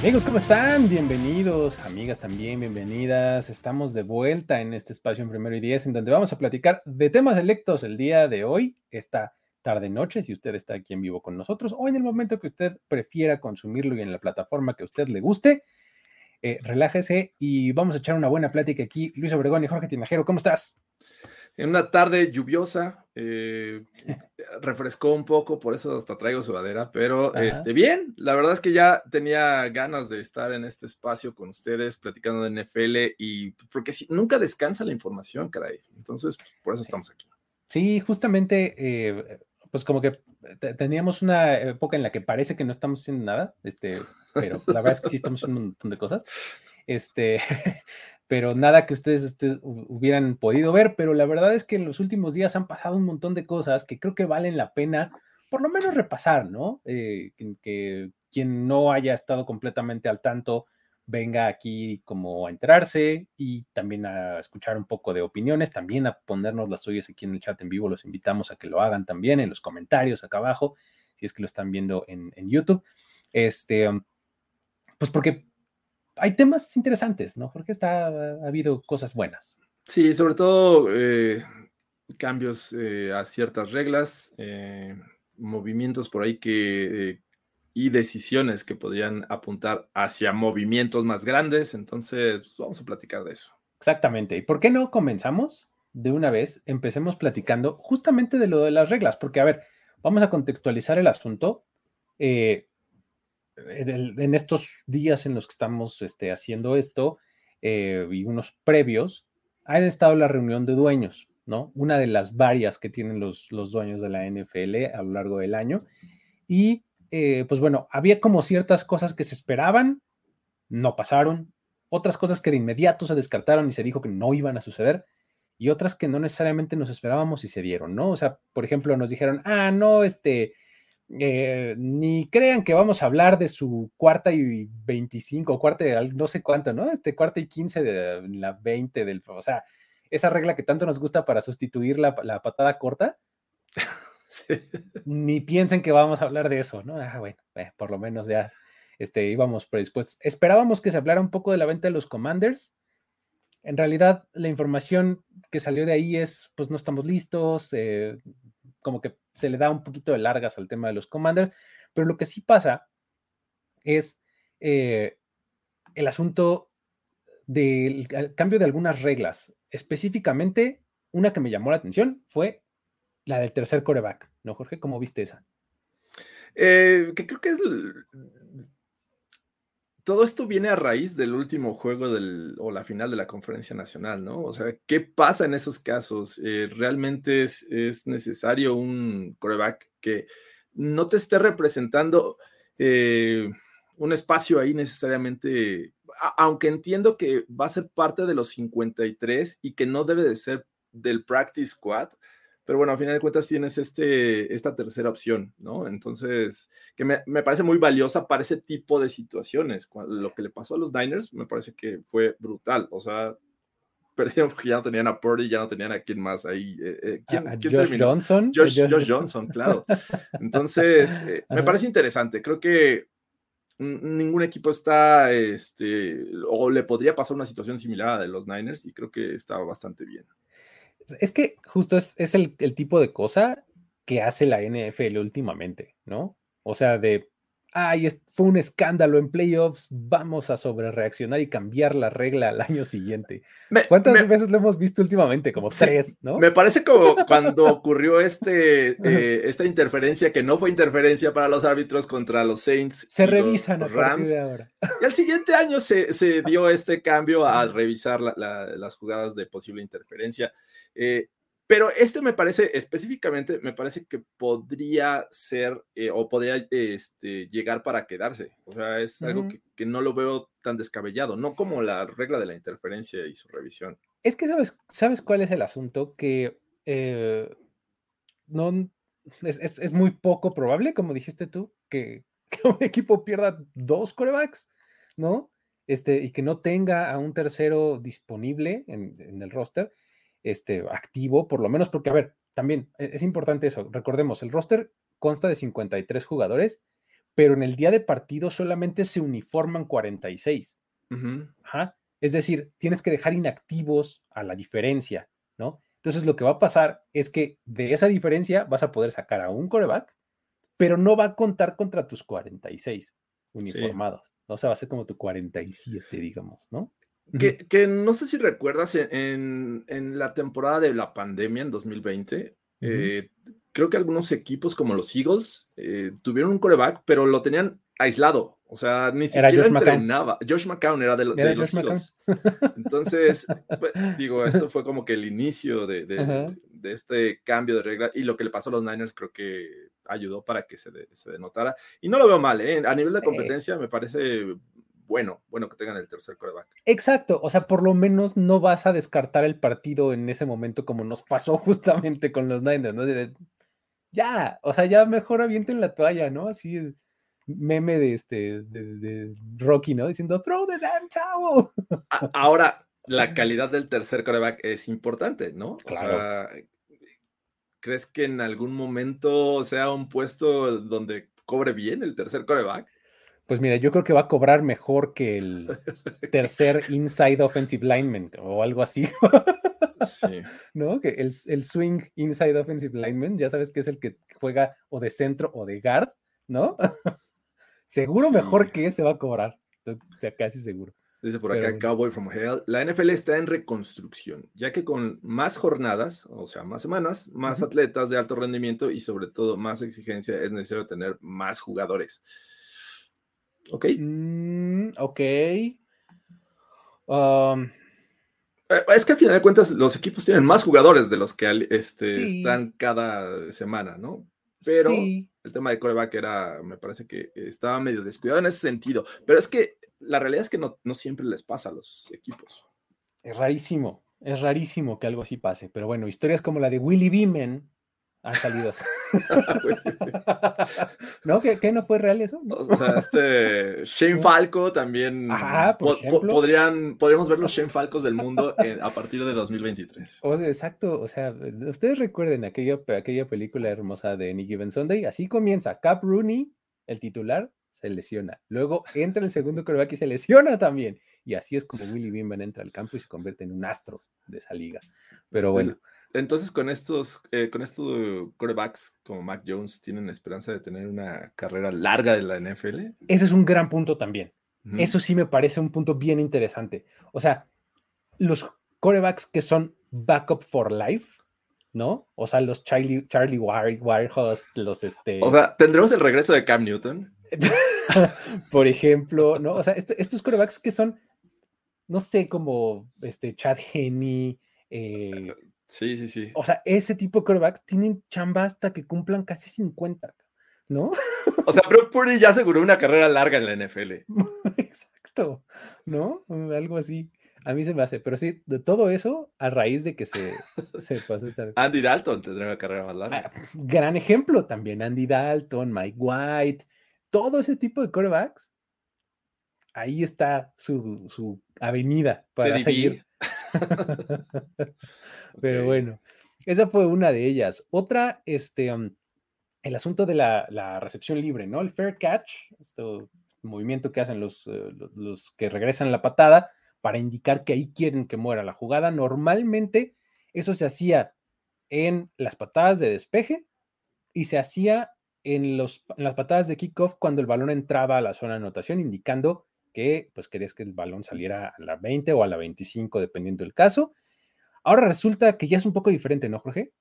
Amigos, ¿cómo están? Bienvenidos, amigas también, bienvenidas. Estamos de vuelta en este espacio en primero y diez, en donde vamos a platicar de temas electos el día de hoy, esta tarde-noche, si usted está aquí en vivo con nosotros, o en el momento que usted prefiera consumirlo y en la plataforma que usted le guste. Eh, relájese y vamos a echar una buena plática aquí. Luis Obregón y Jorge Tinajero, ¿cómo estás? En una tarde lluviosa, eh, refrescó un poco, por eso hasta traigo sudadera, pero este, bien, la verdad es que ya tenía ganas de estar en este espacio con ustedes, platicando de NFL, y porque si, nunca descansa la información, caray. Entonces, por eso estamos aquí. Sí, justamente, eh, pues como que teníamos una época en la que parece que no estamos haciendo nada, este, pero la verdad es que sí estamos haciendo un montón de cosas. Este, pero nada que ustedes este, hubieran podido ver, pero la verdad es que en los últimos días han pasado un montón de cosas que creo que valen la pena por lo menos repasar, ¿no? Eh, que, quien no haya estado completamente al tanto venga aquí como a enterarse y también a escuchar un poco de opiniones, también a ponernos las suyas aquí en el chat en vivo, los invitamos a que lo hagan también en los comentarios acá abajo, si es que lo están viendo en, en YouTube. Este, pues porque hay temas interesantes, ¿no? Porque está, ha habido cosas buenas. Sí, sobre todo eh, cambios eh, a ciertas reglas, eh, movimientos por ahí que y decisiones que podrían apuntar hacia movimientos más grandes. Entonces, pues, vamos a platicar de eso. Exactamente. ¿Y por qué no comenzamos de una vez? Empecemos platicando justamente de lo de las reglas, porque a ver, vamos a contextualizar el asunto. Eh, en estos días en los que estamos este, haciendo esto eh, y unos previos, ha estado la reunión de dueños, ¿no? Una de las varias que tienen los, los dueños de la NFL a lo largo del año. Y eh, pues bueno, había como ciertas cosas que se esperaban, no pasaron, otras cosas que de inmediato se descartaron y se dijo que no iban a suceder, y otras que no necesariamente nos esperábamos y se dieron, ¿no? O sea, por ejemplo, nos dijeron, ah, no, este, eh, ni crean que vamos a hablar de su cuarta y 25, cuarta y no sé cuánto, ¿no? Este cuarta y 15 de la 20 del, o sea, esa regla que tanto nos gusta para sustituir la, patada corta. Ni piensen que vamos a hablar de eso, ¿no? Ah, bueno, eh, por lo menos ya este, íbamos predispuestos. Esperábamos que se hablara un poco de la venta de los Commanders. En realidad, la información que salió de ahí es, pues no estamos listos, eh, como que se le da un poquito de largas al tema de los commanders, pero lo que sí pasa es eh, el asunto del cambio de algunas reglas. Específicamente, una que me llamó la atención fue la del tercer coreback, ¿no, Jorge? ¿Cómo viste esa? Eh, que creo que es todo esto viene a raíz del último juego del, o la final de la conferencia nacional, ¿no? O sea, ¿qué pasa en esos casos? Eh, ¿Realmente es, necesario un coreback que no te esté representando eh, un espacio ahí necesariamente, aunque entiendo que va a ser parte de los 53 y que no debe de ser del practice squad? Pero bueno, a final de cuentas tienes este, esta tercera opción, ¿no? Entonces, que me, parece muy valiosa para ese tipo de situaciones. Lo que le pasó a los Niners me parece que fue brutal. O sea, perdieron porque ya no tenían a Purdy, ya no tenían a quién más ahí. Eh, eh, ¿quién, Josh Johnson. Josh, Johnson, claro. Entonces, eh, me parece interesante. Creo que ningún equipo está, este, o le podría pasar una situación similar a la de los Niners y creo que está bastante bien. Es que justo es, el, el, tipo de cosa que hace la NFL últimamente, ¿no? O sea, de ay, fue un escándalo en playoffs, vamos a sobrereaccionar y cambiar la regla al año siguiente. ¿Cuántas veces lo hemos visto últimamente? Como tres, ¿no? Me parece como cuando ocurrió este, eh, esta interferencia que no fue interferencia para los árbitros contra los Saints. Se revisan a Rams. De ahora. Y al siguiente año se, dio este cambio a revisar las jugadas de posible interferencia. Eh, pero este me parece, específicamente, me parece que podría ser eh, o podría este, llegar para quedarse. O sea, es algo que, no lo veo tan descabellado, no como la regla de la interferencia y su revisión. Es que sabes, ¿sabes cuál es el asunto? Que eh, no, es, muy poco probable, como dijiste tú, que, un equipo pierda dos corebacks, ¿no? Este, y que no tenga a un tercero disponible en, en el roster este, activo, por lo menos porque, a ver, también e, es importante eso. Recordemos, el roster consta de 53 jugadores, pero en el día de partido solamente se uniforman 46. Es decir, tienes que dejar inactivos a la diferencia, ¿no? Entonces lo que va a pasar es que de esa diferencia vas a poder sacar a un coreback, pero no va a contar contra tus 46 uniformados. ¿no? O sea, va a ser como tu 47, digamos, ¿no? Que, no sé si recuerdas en, la temporada de la pandemia en 2020, eh, creo que algunos equipos como los Eagles eh, tuvieron un coreback, pero lo tenían aislado. O sea, ni siquiera entrenaba. Josh McCown era de, los Eagles. Entonces, pues, digo, eso fue como que el inicio de, este cambio de regla. Y lo que le pasó a los Niners creo que ayudó para que se, se denotara. Y no lo veo mal, ¿eh? A nivel de competencia me parece bueno, bueno que tengan el tercer coreback. Exacto, o sea, por lo menos no vas a descartar el partido en ese momento como nos pasó justamente con los Niners, ¿no? ya, o sea, ya mejor avienten la toalla, ¿no? Así meme de este de, Rocky, ¿no? Diciendo throw the damn chavo. Ahora, la calidad del tercer coreback es importante, ¿no? Claro. ¿Crees que en algún momento sea un puesto donde cobre bien el tercer coreback? Pues mira, yo creo que va a cobrar mejor que el tercer inside offensive lineman o algo así. Sí. ¿No? Que el, el, swing inside offensive lineman, ya sabes que es el que juega o de centro o de guard, ¿no? seguro mejor que ese va a cobrar. sea, casi seguro. Dice por acá Cowboy from Hell. La NFL está en reconstrucción, ya que con más jornadas, o sea, más semanas, más atletas de alto rendimiento y sobre todo más exigencia, es necesario tener más jugadores. Ok. Mm, ok. Um, eh, es que al final de cuentas los equipos tienen más jugadores de los que este, están cada semana, ¿no? Pero el tema de coreback era, me parece que estaba medio descuidado en ese sentido. Pero es que la realidad es que no, no siempre les pasa a los equipos. Es rarísimo, es rarísimo que algo así pase. Pero bueno, historias como la de Willy Beeman han salido. ¿No? ¿Qué, no fue real eso? O sea, este Shane Falco también. podrían, podríamos ver los Shane Falcos del mundo a partir de 2023. exacto. O sea, ustedes recuerden aquella, aquella película hermosa de Nicky Ben Sunday. Así comienza. Cap Rooney, el titular, se lesiona. Luego entra el segundo coreback y se lesiona también. Y así es como Willy Beeman entra al campo y se convierte en un astro de esa liga. Pero bueno. Entonces, con estos, eh, con estos quarterbacks como Mac Jones, ¿tienen esperanza de tener una carrera larga de la NFL? Ese es un gran punto también. Eso sí me parece un punto bien interesante. O sea, los quarterbacks que son backup for life, ¿no? O sea, los Charlie, Charlie Wirehouse, los este. O sea, ¿tendremos el regreso de Cam Newton? por ejemplo, ¿no? O sea, estos quarterbacks que son, no sé, como este Chad Henney, eh, Sí, sí, sí. O sea, ese tipo de quarterbacks tienen chamba hasta que cumplan casi 50, ¿no? O sea, pero Purdy ya aseguró una carrera larga en la NFL. Exacto, ¿no? Algo así. A mí se me hace, pero sí, de todo eso, a raíz de que se, se pasó esta... Andy Dalton tendrá una carrera más larga. Ah, gran ejemplo también, Andy Dalton, Mike White, todo ese tipo de quarterbacks. Ahí está su, su avenida para ir. Pero bueno, esa fue una de ellas. Otra, este, el asunto de la, recepción libre, ¿no? El fair catch, este movimiento que hacen los, eh, los que regresan la patada para indicar que ahí quieren que muera la jugada. Normalmente Eso se hacía en las patadas de despeje y se hacía en, los, las patadas de kickoff cuando el balón entraba a la zona de anotación, indicando que pues querías que el balón saliera a la 20 o a la 25, dependiendo del caso. Ahora resulta que ya es un poco diferente, ¿no, Jorge?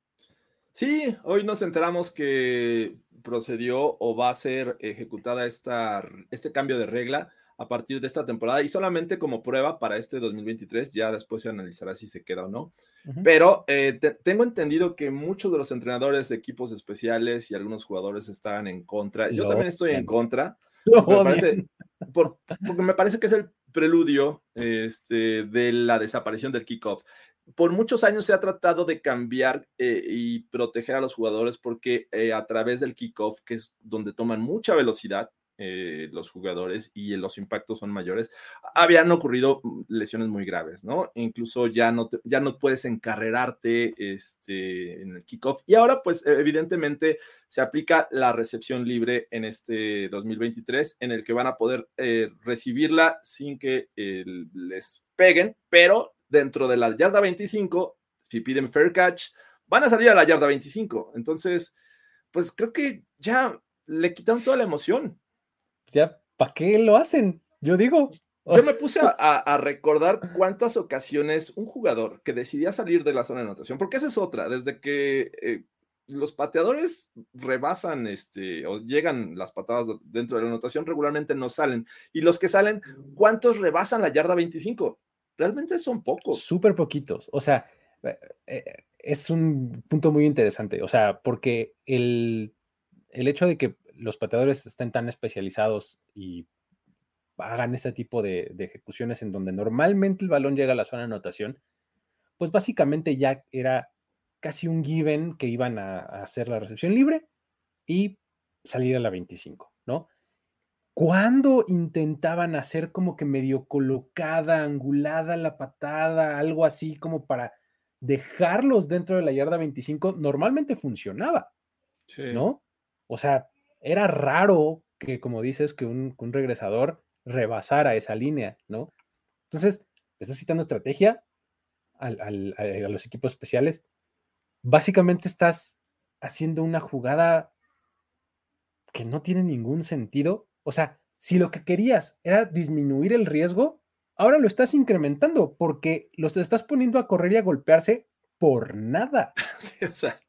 Sí, hoy nos enteramos que procedió o va a ser ejecutada esta, este cambio de regla a partir de esta temporada y solamente como prueba para este 2023, ya después se analizará si se queda o no. Pero eh, tengo entendido que muchos de los entrenadores de equipos especiales y algunos jugadores están en contra. Yo también estoy en contra. porque me parece que es el preludio este, de la desaparición del kickoff. Por muchos años se ha tratado de cambiar eh, y proteger a los jugadores porque eh, a través del kickoff, que es donde toman mucha velocidad, eh, los jugadores y los impactos son mayores, habían ocurrido mm, lesiones muy graves, ¿no? Incluso ya no, ya no puedes encarrerarte este, en el kickoff. Y ahora, pues, e, evidentemente, se aplica la recepción libre en este 2023, en el que van a poder eh, recibirla sin que eh, les peguen, pero dentro de la yarda 25, si piden fair catch, van a salir a la yarda 25. Entonces, pues creo que ya le quitaron toda la emoción ya, ¿para qué lo hacen? Yo digo. Yo me puse a, recordar cuántas ocasiones un jugador que decidía salir de la zona de anotación, porque esa es otra, desde que eh, los pateadores rebasan este, o llegan las patadas dentro de la anotación, regularmente no salen. Y los que salen, ¿cuántos rebasan la yarda 25? Realmente son pocos. Súper poquitos. O sea, eh, eh, es un punto muy interesante. O sea, porque el, el hecho de que los pateadores estén tan especializados y hagan ese tipo de, ejecuciones en donde normalmente el balón llega a la zona de anotación, pues básicamente ya era casi un given que iban a, hacer la recepción libre y salir a la 25, ¿no? Cuando intentaban hacer como que medio colocada, angulada la patada, algo así como para dejarlos dentro de la yarda 25, normalmente funcionaba, ¿no? O sea, era raro que, como dices, que un, regresador rebasara esa línea, ¿no? Entonces, estás citando estrategia a los equipos especiales. Básicamente estás haciendo una jugada que no tiene ningún sentido. O sea, si lo que querías era disminuir el riesgo, ahora lo estás incrementando porque los estás poniendo a correr y a golpearse por nada. Sí, o sea.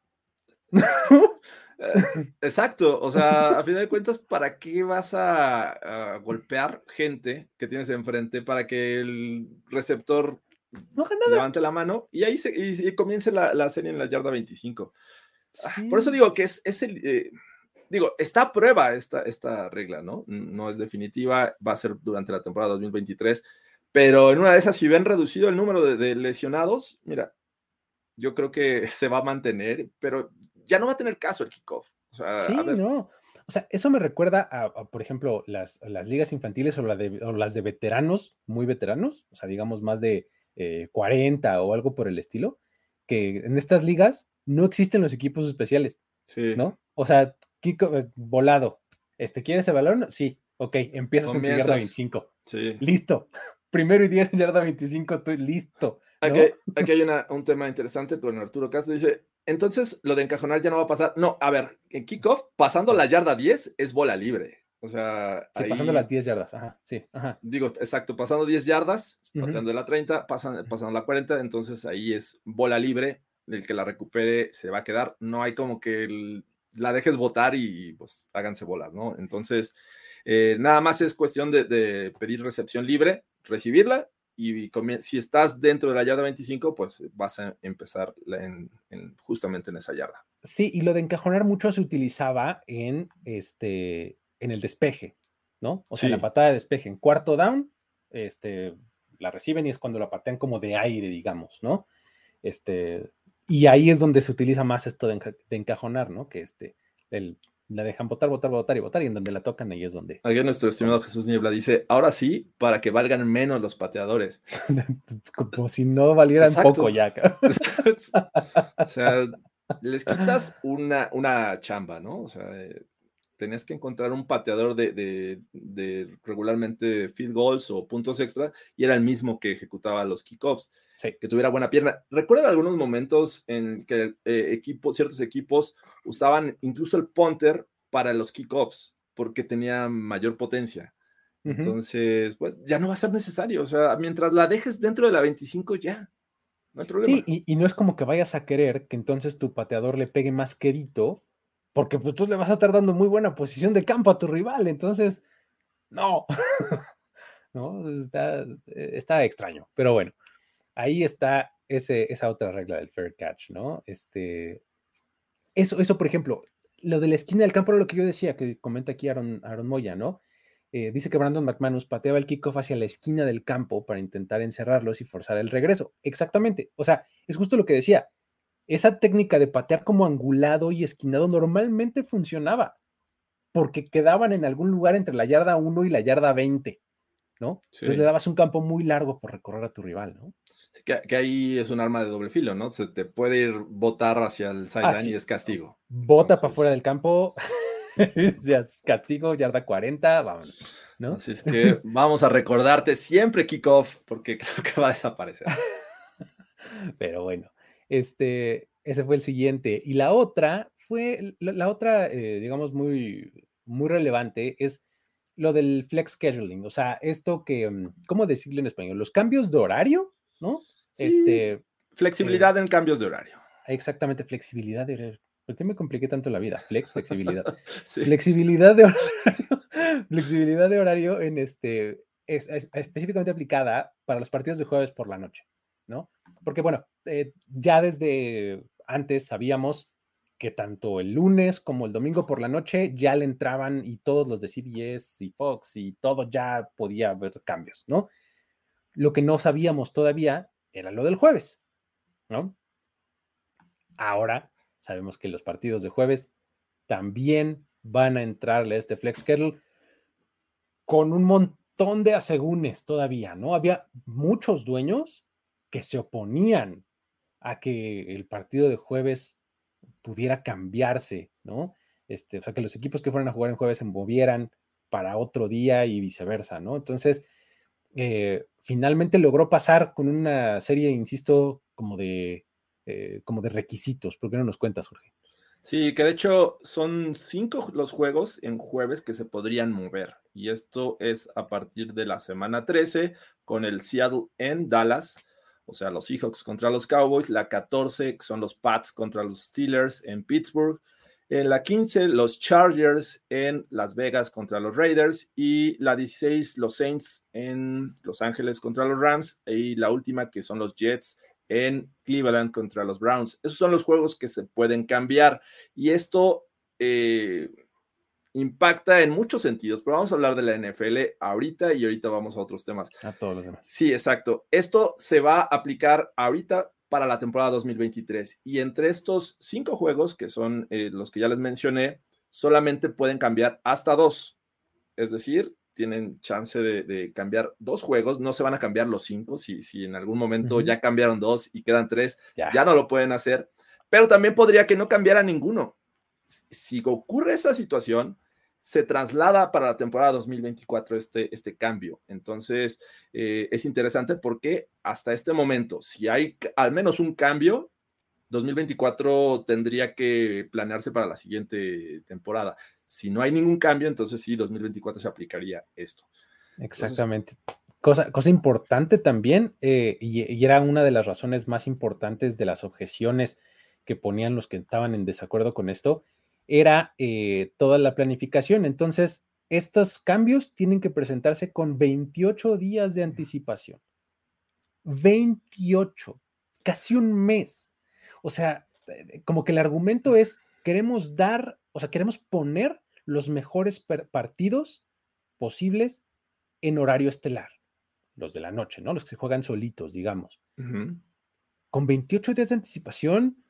Eh, exacto, o sea, a fin de cuentas, ¿para qué vas a, golpear gente que tienes enfrente para que el receptor levante la mano y ahí se, comience la, serie en la yarda 25? Ah, por eso digo que es, el... Eh, digo, está a prueba esta, esta regla, ¿no? No es definitiva, va a ser durante la temporada 2023, pero en una de esas, si ven reducido el número de lesionados, mira, yo creo que se va a mantener, pero ya no va a tener caso el kickoff. sí, no. O sea, eso me recuerda a, por ejemplo, las, las, ligas infantiles o, las de veteranos, muy veteranos, o sea, digamos más de 40 eh, o algo por el estilo, que en estas ligas no existen los equipos especiales, sí. ¿no? O sea, kickoff, eh, volado, este, ¿quieres el balón? Sí, ok, empiezas en yarda 25. Sí. Listo. Primero y 10 en yarda 25, estoy listo. Aquí, aquí hay un tema interesante con Arturo Castro. Dice, entonces lo de encajonar ya no va a pasar. No, a ver, en kickoff, pasando la yarda 10 es bola libre. O sea, sí, pasando las 10 yardas, ajá, sí, ajá. Digo, exacto, pasando 10 yardas, pateando la 30, pasan, pasando la 40, entonces ahí es bola libre, el que la recupere se va a quedar, no hay como que la dejes votar y pues háganse bolas, ¿no? Entonces, eh, nada más es cuestión de, de pedir recepción libre, recibirla y si estás dentro de la yarda 25, pues vas a empezar en, justamente en esa yarda. Sí, y lo de encajonar mucho se utilizaba en, este, en el despeje, ¿no? O sea, en la patada de despeje. En cuarto down, este, la reciben y es cuando la patean como de aire, digamos, ¿no? Este, y ahí es donde se utiliza más esto de, encajonar, ¿no? Que este, el, la dejan votar, votar, votar y votar, y en donde la tocan, ahí es donde. Aquí nuestro estimado Jesús Niebla dice: ahora sí, para que valgan menos los pateadores. Como si no valieran poco ya. o sea, les quitas una, una chamba, ¿no? O sea, eh, tenías que encontrar un pateador de, de, de, regularmente field goals o puntos extra, y era el mismo que ejecutaba los kickoffs. Que tuviera buena pierna. Recuerda algunos momentos en que eh, ciertos equipos usaban incluso el punter para los kickoffs porque tenía mayor potencia. Entonces, pues, ya no va a ser necesario. O sea, mientras la dejes dentro de la 25, ya. No hay problema. Sí, y, y, no es como que vayas a querer que entonces tu pateador le pegue más quedito, porque pues tú le vas a estar dando muy buena posición de campo a tu rival. Entonces, no. no, está, está extraño. Pero bueno, ahí está ese, esa otra regla del fair catch, ¿no? Este, eso, eso, por ejemplo, lo de la esquina del campo era lo que yo decía, que comenta aquí Aaron, Aaron Moya, ¿no? Eh, dice que Brandon McManus pateaba el kickoff hacia la esquina del campo para intentar encerrarlos y forzar el regreso. Exactamente. O sea, es justo lo que decía. Esa técnica de patear como angulado y esquinado normalmente funcionaba porque quedaban en algún lugar entre la yarda 1 y la yarda 20, ¿no? Entonces le dabas un campo muy largo por recorrer a tu rival, ¿no? Que, ahí es un arma de doble filo, ¿no? Se te puede ir botar hacia el sideline y es castigo. Bota para fuera del campo, es castigo, yarda 40, vámonos. ¿no? Así es que vamos a recordarte siempre kickoff, porque creo que va a desaparecer. Pero bueno, este, ese fue el siguiente. Y la otra fue, la, otra, eh, digamos, muy, muy relevante es lo del flex scheduling. O sea, esto que, mm, ¿cómo decirlo en español? Los cambios de horario ¿no? este, flexibilidad eh, en cambios de horario. Exactamente, flexibilidad de horario. ¿Por qué me compliqué tanto la vida? Flex, flexibilidad. Flexibilidad de horario. flexibilidad de horario en este, es, específicamente aplicada para los partidos de jueves por la noche, ¿no? Porque bueno, eh, ya desde antes sabíamos que tanto el lunes como el domingo por la noche ya le entraban y todos los de CBS y Fox y todo ya podía haber cambios, ¿no? Lo que no sabíamos todavía era lo del jueves, ¿no? Ahora sabemos que los partidos de jueves también van a entrarle a este flex schedule con un montón de asegúnes todavía, ¿no? Había muchos dueños que se oponían a que el partido de jueves pudiera cambiarse, ¿no? Este, o sea, que los equipos que fueran a jugar en jueves se movieran para otro día y viceversa, ¿no? Entonces, eh, finalmente logró pasar con una serie, insisto, como de, eh, como de requisitos. ¿Por qué no nos cuentas, Jorge? Sí, que de hecho son cinco los juegos en jueves que se podrían mover. Y esto es a partir de la semana 13 con el Seattle en Dallas, o sea, los Seahawks contra los Cowboys. La 14 son los Pats contra los Steelers en Pittsburgh. En la 15, los Chargers en Las Vegas contra los Raiders. Y la 16, los Saints en Los Ángeles contra los Rams. Y la última, que son los Jets en Cleveland contra los Browns. Esos son los juegos que se pueden cambiar. Y esto eh, impacta en muchos sentidos, pero vamos a hablar de la NFL ahorita y ahorita vamos a otros temas. A todos los demás. Sí, exacto. Esto se va a aplicar ahorita para la temporada 2023. Y entre estos cinco juegos, que son eh, los que ya les mencioné, solamente pueden cambiar hasta dos. Es decir, tienen chance de, cambiar dos juegos, no se van a cambiar los cinco. Si, si en algún momento ya cambiaron dos y quedan tres, ya. ya no lo pueden hacer. Pero también podría que no cambiara ninguno. Si ocurre esa situación, se traslada para la temporada 2024 este, este cambio. Entonces, eh, es interesante porque hasta este momento, si hay al menos un cambio, 2024 tendría que planearse para la siguiente temporada. Si no hay ningún cambio, entonces sí, 2024 se aplicaría esto. Exactamente. cosa, cosa importante también, eh, y, y era una de las razones más importantes de las objeciones que ponían los que estaban en desacuerdo con esto, era eh, toda la planificación. Entonces, estos cambios tienen que presentarse con 28 días de anticipación. 28, casi un mes. O sea, eh, como que el argumento es, queremos dar, o sea, queremos poner los mejores partidos posibles en horario estelar, los de la noche, ¿no? Los que se juegan solitos, digamos. Con 28 días de anticipación,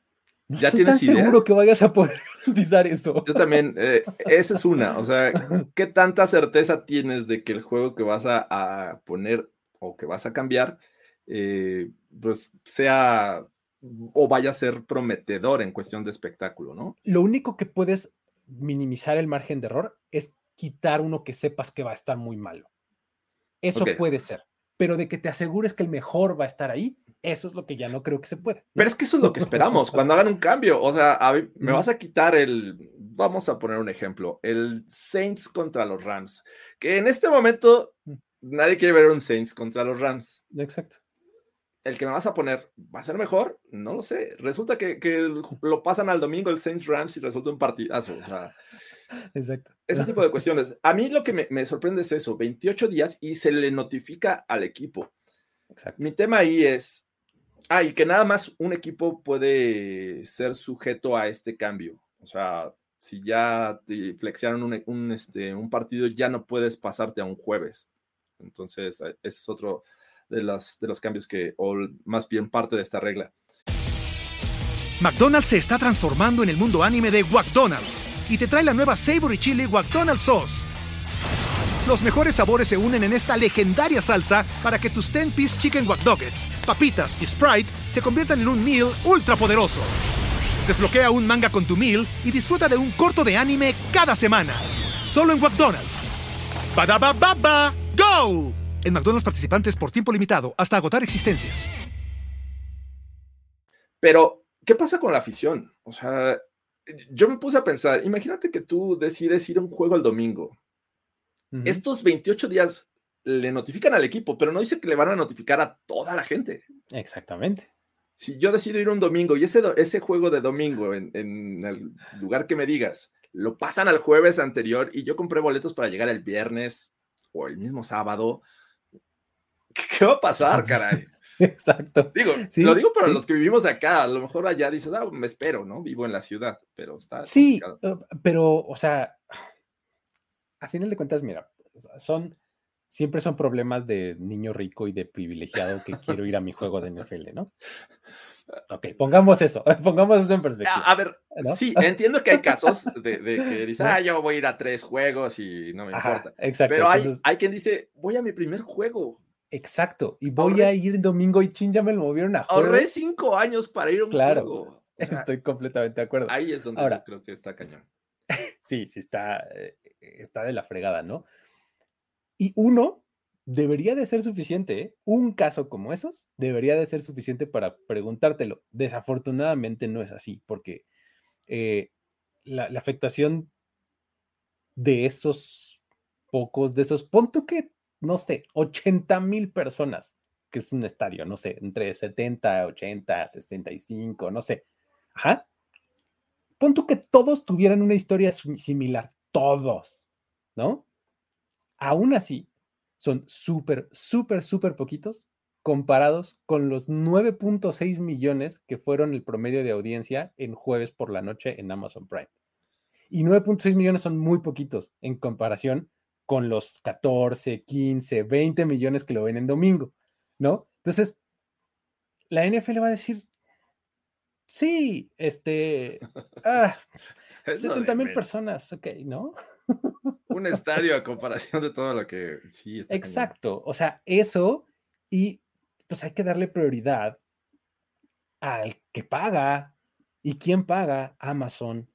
no ¿Ya estoy tan seguro que vayas a poder garantizar eso. Yo también, eh, esa es una, o sea, ¿qué tanta certeza tienes de que el juego que vas a, poner o que vas a cambiar, eh, pues sea o vaya a ser prometedor en cuestión de espectáculo, ¿no? Lo único que puedes minimizar el margen de error es quitar uno que sepas que va a estar muy malo. Eso puede ser, pero de que te asegures que el mejor va a estar ahí, Eso es lo que ya no creo que se pueda. Pero es que eso es lo que esperamos cuando hagan un cambio. O sea, me vas a quitar el, vamos a poner un ejemplo, el Saints contra los Rams, que en este momento mm. nadie quiere ver un Saints contra los Rams. Exacto. El que me vas a poner va a ser mejor, no lo sé. Resulta que, lo pasan al domingo el Saints Rams y resulta un partidazo. O sea, Exacto. Ese tipo de cuestiones. A mí lo que me, me sorprende es eso, 28 días y se le notifica al equipo. Exacto. Mi tema ahí es, ah, y que nada más un equipo puede ser sujeto a este cambio. O sea, si ya te flexearon un, este, un partido, ya no puedes pasarte a un jueves. Entonces, eh, ese es otro de, de los cambios que, o más bien parte de esta regla. McDonald's se está transformando en el mundo anime de McDonald's y te trae la nueva Savory Chili McDonald's Sauce los mejores sabores se unen en esta legendaria salsa para que tus 10-piece chicken wack papitas y Sprite se conviertan en un meal ultra poderoso. Desbloquea un manga con tu meal y disfruta de un corto de anime cada semana. Solo en McDonald's. baba ¡Go! En McDonald's participantes por tiempo limitado hasta agotar existencias. Pero, ¿qué pasa con la afición? O sea, yo me puse a pensar, imagínate que tú decides ir a un juego el domingo estos 28 días le notifican al equipo, pero no dice que le van a notificar a toda la gente. Exactamente. Si yo decido ir un domingo y ese, ese juego de domingo en, el lugar que me digas, lo pasan al jueves anterior y yo compré boletos para llegar el viernes o el mismo sábado, ¿qué, va a pasar, caray? Exacto. Digo, lo digo para los que vivimos acá, a lo mejor allá dices, ah, me espero, ¿no? Vivo en la ciudad, pero está. Sí, eh, pero, o sea, a final de cuentas, mira, son, siempre son problemas de niño rico y de privilegiado que quiero ir a mi juego de NFL, ¿no? Ok, pongamos eso, pongamos eso en perspectiva. A, ver, sí, entiendo que hay casos de, que dicen, ah, yo voy a ir a tres juegos y no me importa. Exacto. Pero hay, hay quien dice, voy a mi primer juego. Exacto, y voy a ir domingo y chin, ya me lo movieron a juego. Ahorré cinco años para ir a un claro, juego. estoy completamente de acuerdo. Ahí es donde Ahora, creo que está cañón. Sí, sí, está, eh, está de la fregada, ¿no? Y uno debería de ser suficiente, ¿eh? un caso como esos debería de ser suficiente para preguntártelo. Desafortunadamente no es así, porque eh, la, afectación de esos pocos, de esos, pon que, no sé, 80 mil personas, que es un estadio, no sé, entre 70, 80, 65, no sé. Ajá. Pon que todos tuvieran una historia similar, todos, ¿no? Aún así, son súper, súper, súper poquitos comparados con los 9.6 millones que fueron el promedio de audiencia en jueves por la noche en Amazon Prime. Y 9.6 millones son muy poquitos en comparación con los 14, 15, 20 millones que lo ven en domingo, ¿no? Entonces, la NFL va a decir, sí, este, ah, 70 mil personas, ok, ¿no? Un estadio a comparación de todo lo que sí está Exacto, o sea, eso y pues hay que darle prioridad al que paga. ¿Y quién paga? Amazon.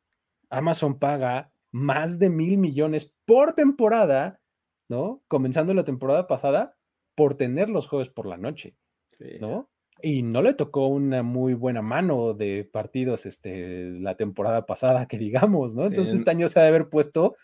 Amazon paga más de mil millones por temporada, ¿no? Comenzando la temporada pasada, por tener los jueves por la noche, ¿no? Y no le tocó una muy buena mano de partidos este, la temporada pasada, que digamos, ¿no? Entonces este año se ha de haber puesto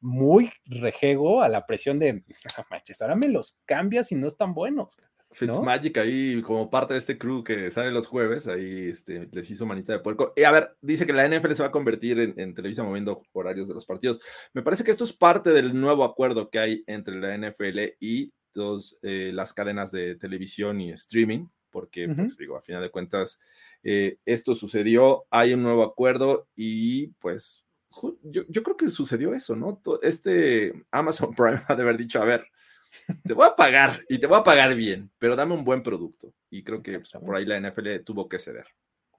muy rejego a la presión de, manches, ahora me los cambias y no están buenos. Fitzmagic ahí, como parte de este crew que sale los jueves, ahí este, les hizo manita de puerco. Y a ver, dice que la NFL se va a convertir en, en Televisa moviendo horarios de los partidos. Me parece que esto es parte del nuevo acuerdo que hay entre la NFL y dos, eh, las cadenas de televisión y streaming porque, pues digo, a final de cuentas, eh, esto sucedió, hay un nuevo acuerdo y pues yo, yo, creo que sucedió eso, ¿no? Este Amazon Prime ha de haber dicho, a ver, te voy a pagar y te voy a pagar bien, pero dame un buen producto. Y creo que pues, por ahí la NFL tuvo que ceder.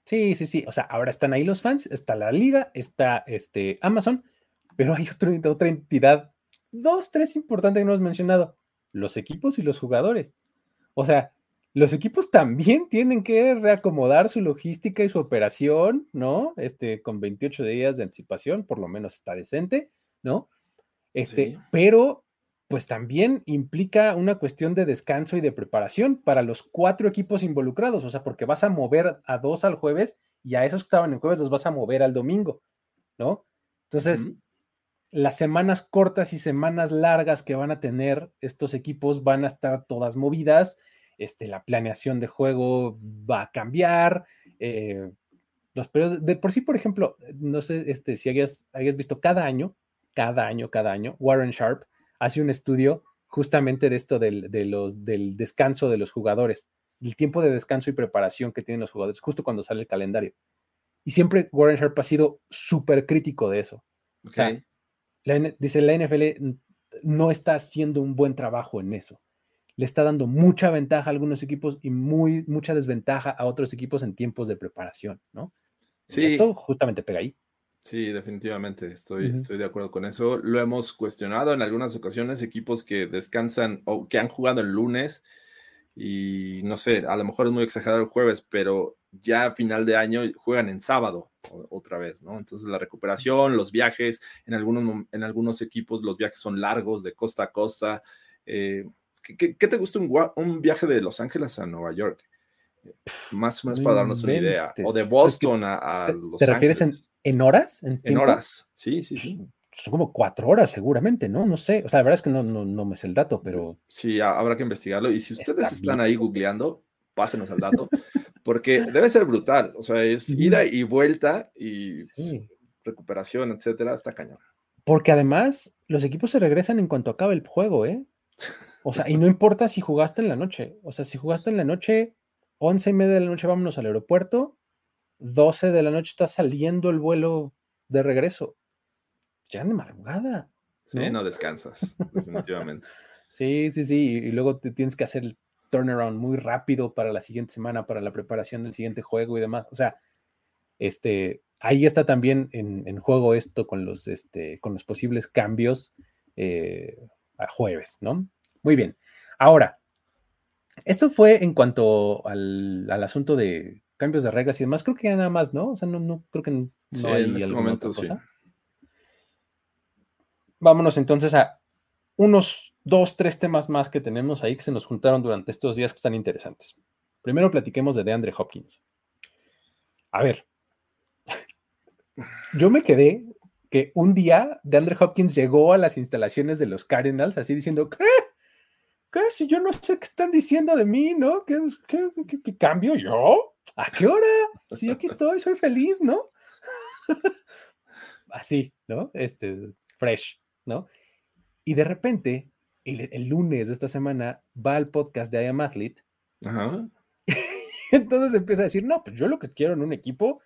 Sí, sí, sí. O sea, ahora están ahí los fans, está la liga, está este Amazon, pero hay otro, otra entidad, dos, tres importantes que no hemos mencionado, los equipos y los jugadores. O sea, los equipos también tienen que reacomodar su logística y su operación, ¿no? Este, con 28 días de anticipación, por lo menos está decente, ¿no? Este, pero pues también implica una cuestión de descanso y de preparación para los cuatro equipos involucrados, o sea, porque vas a mover a dos al jueves y a esos que estaban en jueves los vas a mover al domingo, ¿no? Entonces, las semanas cortas y semanas largas que van a tener estos equipos van a estar todas movidas, este, la planeación de juego va a cambiar, eh, los periodos, de por sí, por ejemplo, no sé este, si hayas, hayas visto cada año, cada año, cada año, Warren Sharp hace un estudio justamente de esto del, de los, del descanso de los jugadores, el tiempo de descanso y preparación que tienen los jugadores, justo cuando sale el calendario. Y siempre Warren Sharp ha sido súper crítico de eso. O sea, dice, la NFL no está haciendo un buen trabajo en eso. Le está dando mucha ventaja a algunos equipos y muy, mucha desventaja a otros equipos en tiempos de preparación, ¿no? Sí. Esto justamente pega ahí. Sí, definitivamente, estoy, estoy de acuerdo con eso. Lo hemos cuestionado en algunas ocasiones, equipos que descansan o que han jugado el lunes y no sé, a lo mejor es muy exagerado el jueves, pero ya a final de año juegan en sábado otra vez, ¿no? Entonces la recuperación, los viajes, en algunos, en algunos equipos los viajes son largos, de costa a costa. Eh, ¿qué, te gusta un, un, viaje de Los Ángeles a Nueva York? Más o menos para darnos una idea. O de Boston a, Los ¿Te refieres en, horas? En, horas, sí, sí, sí. Son como cuatro horas seguramente, ¿no? No sé. O sea, la verdad es que no, no, me sé el dato, pero... Sí, habrá que investigarlo. Y si ustedes están ahí googleando, pásenos el dato, porque debe ser brutal. O sea, es ida y vuelta y recuperación, etcétera, está cañón. Porque además los equipos se regresan en cuanto acabe el juego, ¿eh? O sea, y no importa si jugaste en la noche. O sea, si jugaste en la noche, once y media de la noche vámonos al aeropuerto, 12 de la noche está saliendo el vuelo de regreso. Ya de madrugada. Sí, no descansas, definitivamente. sí, sí, sí. Y luego te tienes que hacer el turnaround muy rápido para la siguiente semana, para la preparación del siguiente juego y demás. O sea, este, ahí está también en, juego esto con los, este, con los posibles cambios eh, a jueves, ¿no? Muy bien. Ahora, esto fue en cuanto al, asunto de cambios de reglas y demás. Creo que ya nada más, ¿no? O sea, no, no creo que no hay en este momento, cosa. Vámonos entonces a unos dos, tres temas más que tenemos ahí que se nos juntaron durante estos días que están interesantes. Primero platiquemos de DeAndre Hopkins. A ver, yo me quedé que un día DeAndre Hopkins llegó a las instalaciones de los Cardinals así diciendo, ¿qué? ¿Qué? Si yo no sé qué están diciendo de mí, ¿no? ¿Qué, qué, cambio yo? ¿A qué hora? Si yo aquí estoy, soy feliz, ¿no? Así, ¿no? Este, fresh, ¿no? Y de repente, el, lunes de esta semana, va al podcast de I Am Athlete. Ajá. Entonces empieza a decir, no, pues yo lo que quiero en un equipo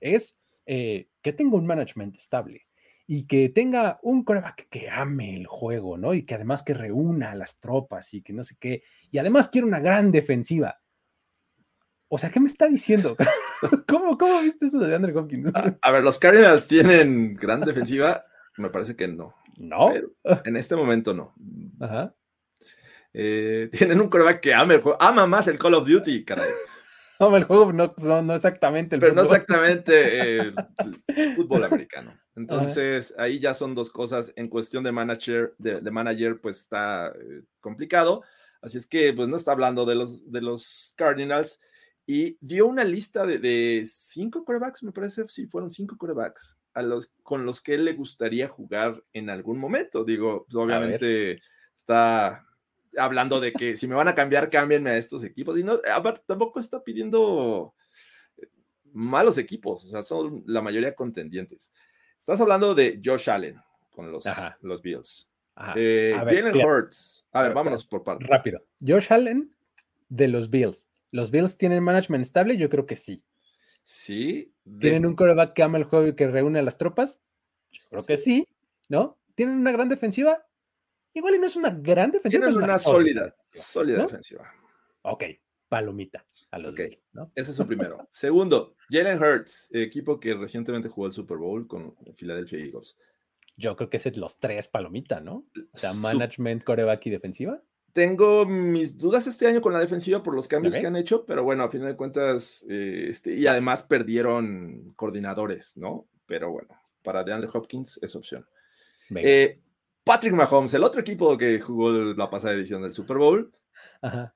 es eh, que tenga un management estable y que tenga un coreback que ame el juego, ¿no? Y que además que reúna a las tropas y que no sé qué. Y además quiere una gran defensiva. O sea, ¿qué me está diciendo? ¿Cómo, cómo viste eso de Andrew Hopkins? A, ver, los Cardinals tienen gran defensiva. Me parece que no. No. en este momento no. Ajá. Eh, tienen un coreback que ama el juego. Ama más el Call of Duty, caray. No, el juego no, no, exactamente el Pero no exactamente el fútbol americano. Entonces, ahí ya son dos cosas. En cuestión de manager, de, manager pues está eh, complicado. Así es que, pues no está hablando de los, de los Cardinals. Y dio una lista de, cinco corebacks, me parece, sí, fueron cinco corebacks a los, con los que él le gustaría jugar en algún momento. Digo, pues, obviamente está hablando de que si me van a cambiar, cámbienme a estos equipos. Y no, tampoco está pidiendo malos equipos, o sea, son la mayoría contendientes. Estás hablando de Josh Allen con los, los Bills. Eh, Jalen Hurts. A ver, vámonos por partes. Rápido. Josh Allen de los Bills. ¿Los Bills tienen management estable? Yo creo que sí. Sí. ¿Tienen un coreback que ama el juego y que reúne a las tropas? Yo creo que sí, ¿no? ¿Tienen una gran defensiva? Igual y no es una gran defensiva. Tienen una sólida, sólida defensiva. Ok, palomita a los okay. ¿no? Ese es su primero. Segundo, Jalen Hurts, equipo que recientemente jugó el Super Bowl con Philadelphia Eagles. Yo creo que es los tres palomita, ¿no? O sea, management, coreback y defensiva. Tengo mis dudas este año con la defensiva por los cambios que han hecho, pero bueno, a fin de cuentas, eh, este, y además perdieron coordinadores, ¿no? Pero bueno, para DeAndre Hopkins es opción. Eh, Patrick Mahomes, el otro equipo que jugó la pasada edición del Super Bowl. Ajá.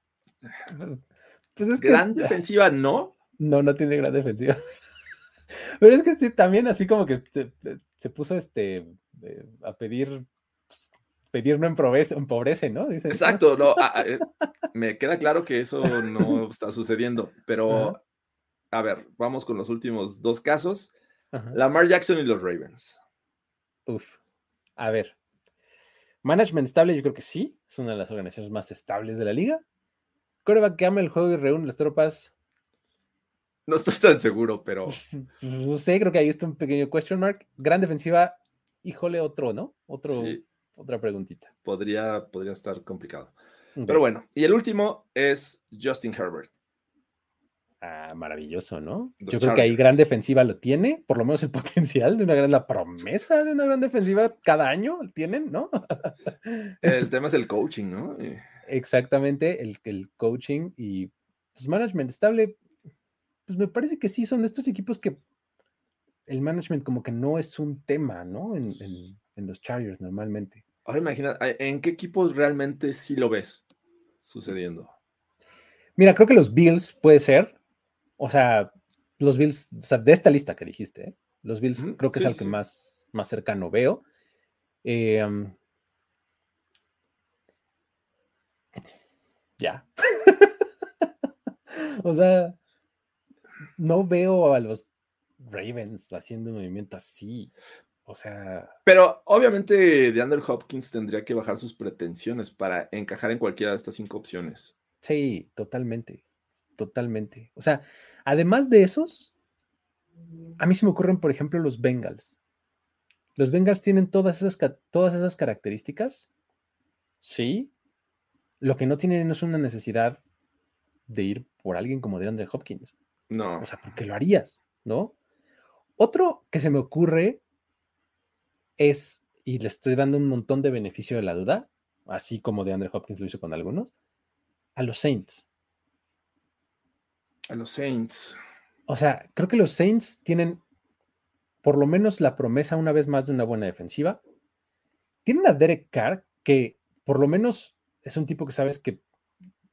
Pues es gran defensiva, ¿no? No, no tiene gran defensiva. Pero es que sí, también así como que se, puso este a pedir pues, pedir no empobrece, ¿no? Exacto, no, eh, me queda claro que eso no está sucediendo, pero a ver, vamos con los últimos dos casos. Lamar Jackson y los Ravens. Uf, a ver. Management estable, yo creo que sí, es una de las organizaciones más estables de la liga. Coreback que ama el juego y reúne las tropas. No estoy tan seguro, pero. No sé, creo que ahí está un pequeño question mark. Gran defensiva, híjole, otro, ¿no? Otro, Otra preguntita. Podría, podría estar complicado. Pero bueno, y el último es Justin Herbert. Ah, maravilloso, ¿no? Yo creo que ahí gran defensiva lo tiene, por lo menos el potencial de una gran, la promesa de una gran defensiva cada año tienen, ¿no? el tema es el coaching, ¿no? Exactamente, el, el coaching y pues management estable, pues me parece que sí, son estos equipos que el management como que no es un tema, ¿no? En, en los Chargers normalmente. Ahora imagina, ¿en qué equipos realmente sí lo ves sucediendo? Mira, creo que los Bills puede ser, o sea, los Bills, o sea, de esta lista que dijiste, ¿eh? los Bills creo que es el que más, más cercano veo. Em, ya. o sea, no veo a los Ravens haciendo un movimiento así. O sea. Pero obviamente de Andrew Hopkins tendría que bajar sus pretensiones para encajar en cualquiera de estas cinco opciones. Sí, totalmente totalmente. O sea, además de esos, a mí se me ocurren, por ejemplo, los Bengals. Los Bengals tienen todas esas, todas esas características. Sí. Lo que no tienen es una necesidad de ir por alguien como DeAndre Hopkins. No. O sea, porque lo harías, ¿no? Otro que se me ocurre es, y le estoy dando un montón de beneficio de la duda, así como DeAndre Hopkins lo hizo con algunos, a los Saints. A los Saints. O sea, creo que los Saints tienen por lo menos la promesa una vez más de una buena defensiva. Tienen a Derek Carr, que por lo menos es un tipo que sabes que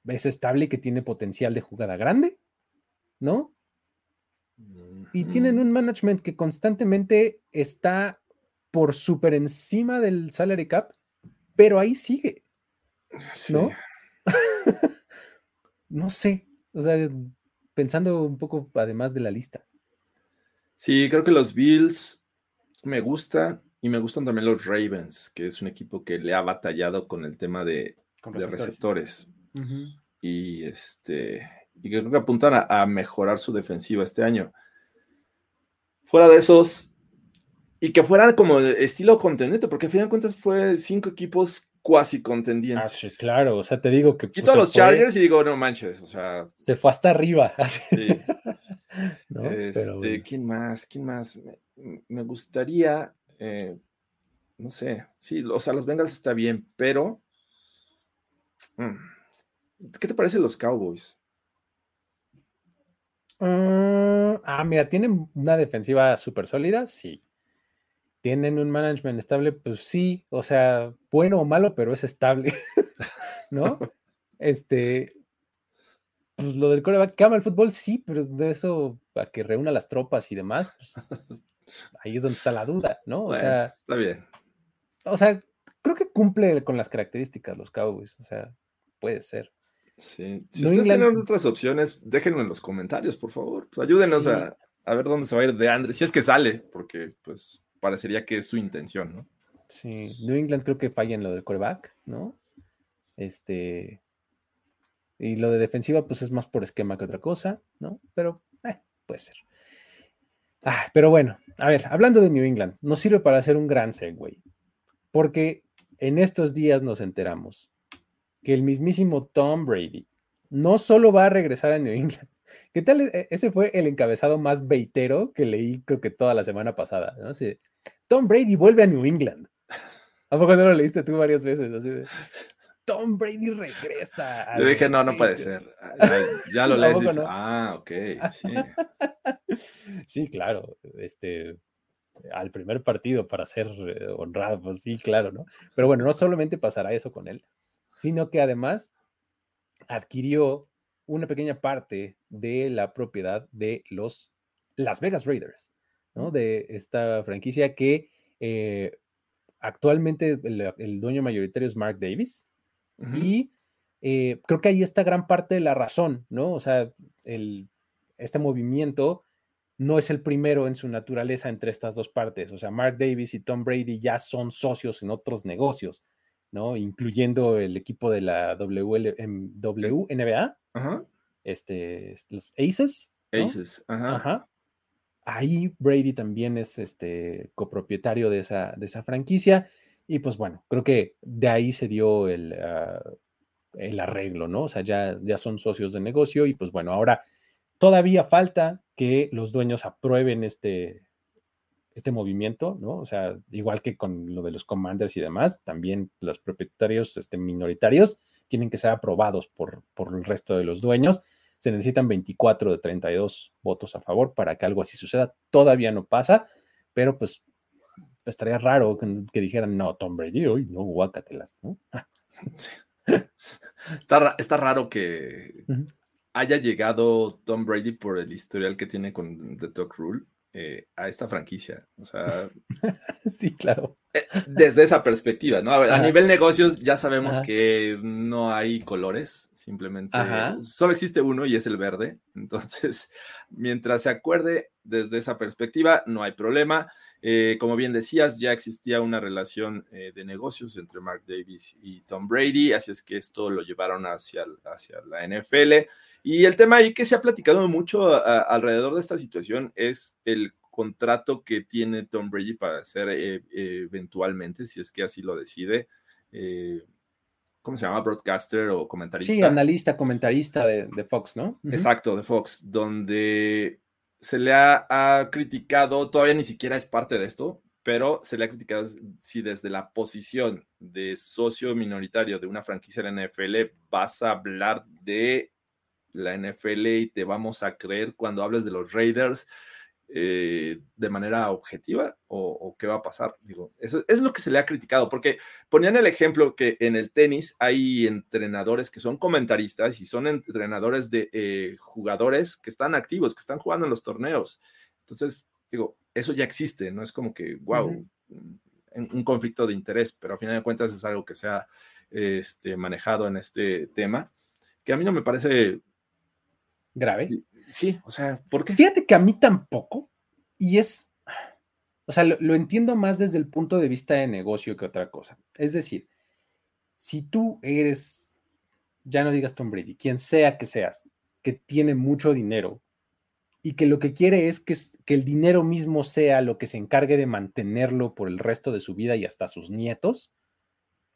es estable y que tiene potencial de jugada grande, ¿no? Y tienen un management que constantemente está por súper encima del salary cap, pero ahí sigue. ¿No? no sé. O sea, pensando un poco además de la lista. Sí, creo que los Bills me gustan y me gustan también los Ravens, que es un equipo que le ha batallado con el tema de, receptores. Y este y creo que apuntan a, mejorar su defensiva este año. Fuera de esos, y que fueran como de estilo contendiente, porque al final de cuentas fue cinco equipos cuasi contendientes. Ah, sí, claro, o sea, te digo que. Quito a los Chargers y digo, no manches, o sea. Se fue hasta arriba, así. Sí. Este, ¿Quién más? ¿Quién más? Me, gustaría, eh, no sé, sí, o sea, los Bengals está bien, pero. Mm, ¿Qué te parece los Cowboys? Mm, ah, mira, tienen una defensiva súper sólida, sí. ¿Tienen un management estable? Pues sí, o sea, bueno o malo, pero es estable, ¿no? Este, pues lo del coreback, que ama el fútbol, sí, pero de eso a que reúna las tropas y demás, pues ahí es donde está la duda, ¿no? O sea, está bien. O sea, creo que cumple con las características los Cowboys, o sea, puede ser. Sí, si ustedes tienen otras opciones, déjenlo en los comentarios, por favor. Pues ayúdenos a, a, ver dónde se va a ir de Andrés, si es que sale, porque pues parecería que es su intención, ¿no? Sí, New England creo que falla en lo del coreback, ¿no? Este. Y lo de defensiva, pues es más por esquema que otra cosa, ¿no? Pero eh, puede ser. Ah, pero bueno, a ver, hablando de New England, nos sirve para hacer un gran segue. Porque en estos días nos enteramos que el mismísimo Tom Brady no solo va a regresar a New England, ¿Qué tal? E, ese fue el encabezado más beitero que leí creo que toda la semana pasada. ¿no? Tom Brady vuelve a New England. ¿A poco no lo leíste tú varias veces? Así Tom Brady regresa. Yo dije, no, no puede ser. Ya, lo lees. Ah, ok. Sí. sí, claro. Este, al primer partido para ser eh, honrado, pues sí, claro, ¿no? Pero bueno, no solamente pasará eso con él, sino que además adquirió una pequeña parte de la propiedad de los Las Vegas Raiders, ¿no? De esta franquicia que eh, actualmente el, dueño mayoritario es Mark Davis y eh, creo que ahí está gran parte de la razón, ¿no? O sea, el, este movimiento no es el primero en su naturaleza entre estas dos partes. O sea, Mark Davis y Tom Brady ya son socios en otros negocios, ¿no? Incluyendo el equipo de la WNBA, Este, los Aces. Aces, ajá. Ahí Brady también es este copropietario de esa, de esa franquicia. Y pues bueno, creo que de ahí se dio el, ah, el arreglo, ¿no? O sea, ya, ya son socios de negocio y pues bueno, ahora todavía falta que los dueños aprueben este, este movimiento, ¿no? O sea, igual que con lo de los commanders y demás, también los propietarios este, minoritarios tienen que ser aprobados por, por el resto de los dueños. Se necesitan 24 de 32 votos a favor para que algo así suceda. Todavía no pasa, pero pues estaría raro que, dijeran, no, Tom Brady, hoy no, guácatelas, ¿no? Está, está, raro que haya llegado Tom Brady por el historial que tiene con The Talk Rule eh, a esta franquicia. O sea, sí, claro. Eh, desde esa perspectiva, ¿no? A, nivel negocios ya sabemos que no hay colores, simplemente solo existe uno y es el verde. Entonces, mientras se acuerde desde esa perspectiva, no hay problema. Eh, como bien decías, ya existía una relación de negocios entre Mark Davis y Tom Brady, así es que esto lo llevaron hacia, hacia la NFL. Y el tema ahí que se ha platicado mucho alrededor de esta situación es el contrato que tiene Tom Brady para hacer eh, eventualmente, si es que así lo decide. Eh, ¿Cómo se llama? Broadcaster o comentarista. Sí, analista, comentarista de, Fox, ¿no? Exacto, de Fox, donde se le ha, criticado, todavía ni siquiera es parte de esto, pero se le ha criticado si desde la posición de socio minoritario de una franquicia de la NFL vas a hablar de la NFL y te vamos a creer cuando hables de los Raiders eh, de manera objetiva o, qué va a pasar. Digo, eso es lo que se le ha criticado, porque ponían el ejemplo que en el tenis hay entrenadores que son comentaristas y son entrenadores de eh, jugadores que están activos, que están jugando en los torneos. Entonces, digo, eso ya existe, no es como que, wow, un conflicto de interés, pero a final de cuentas es algo que se ha este, manejado en este tema, que a mí no me parece grave. Sí, o sea, ¿por qué? Fíjate que a mí tampoco, y es, o sea, lo, entiendo más desde el punto de vista de negocio que otra cosa. Es decir, si tú eres, ya no digas Tom Brady, quien sea que seas, que tiene mucho dinero y que lo que quiere es que, que el dinero mismo sea lo que se encargue de mantenerlo por el resto de su vida y hasta sus nietos,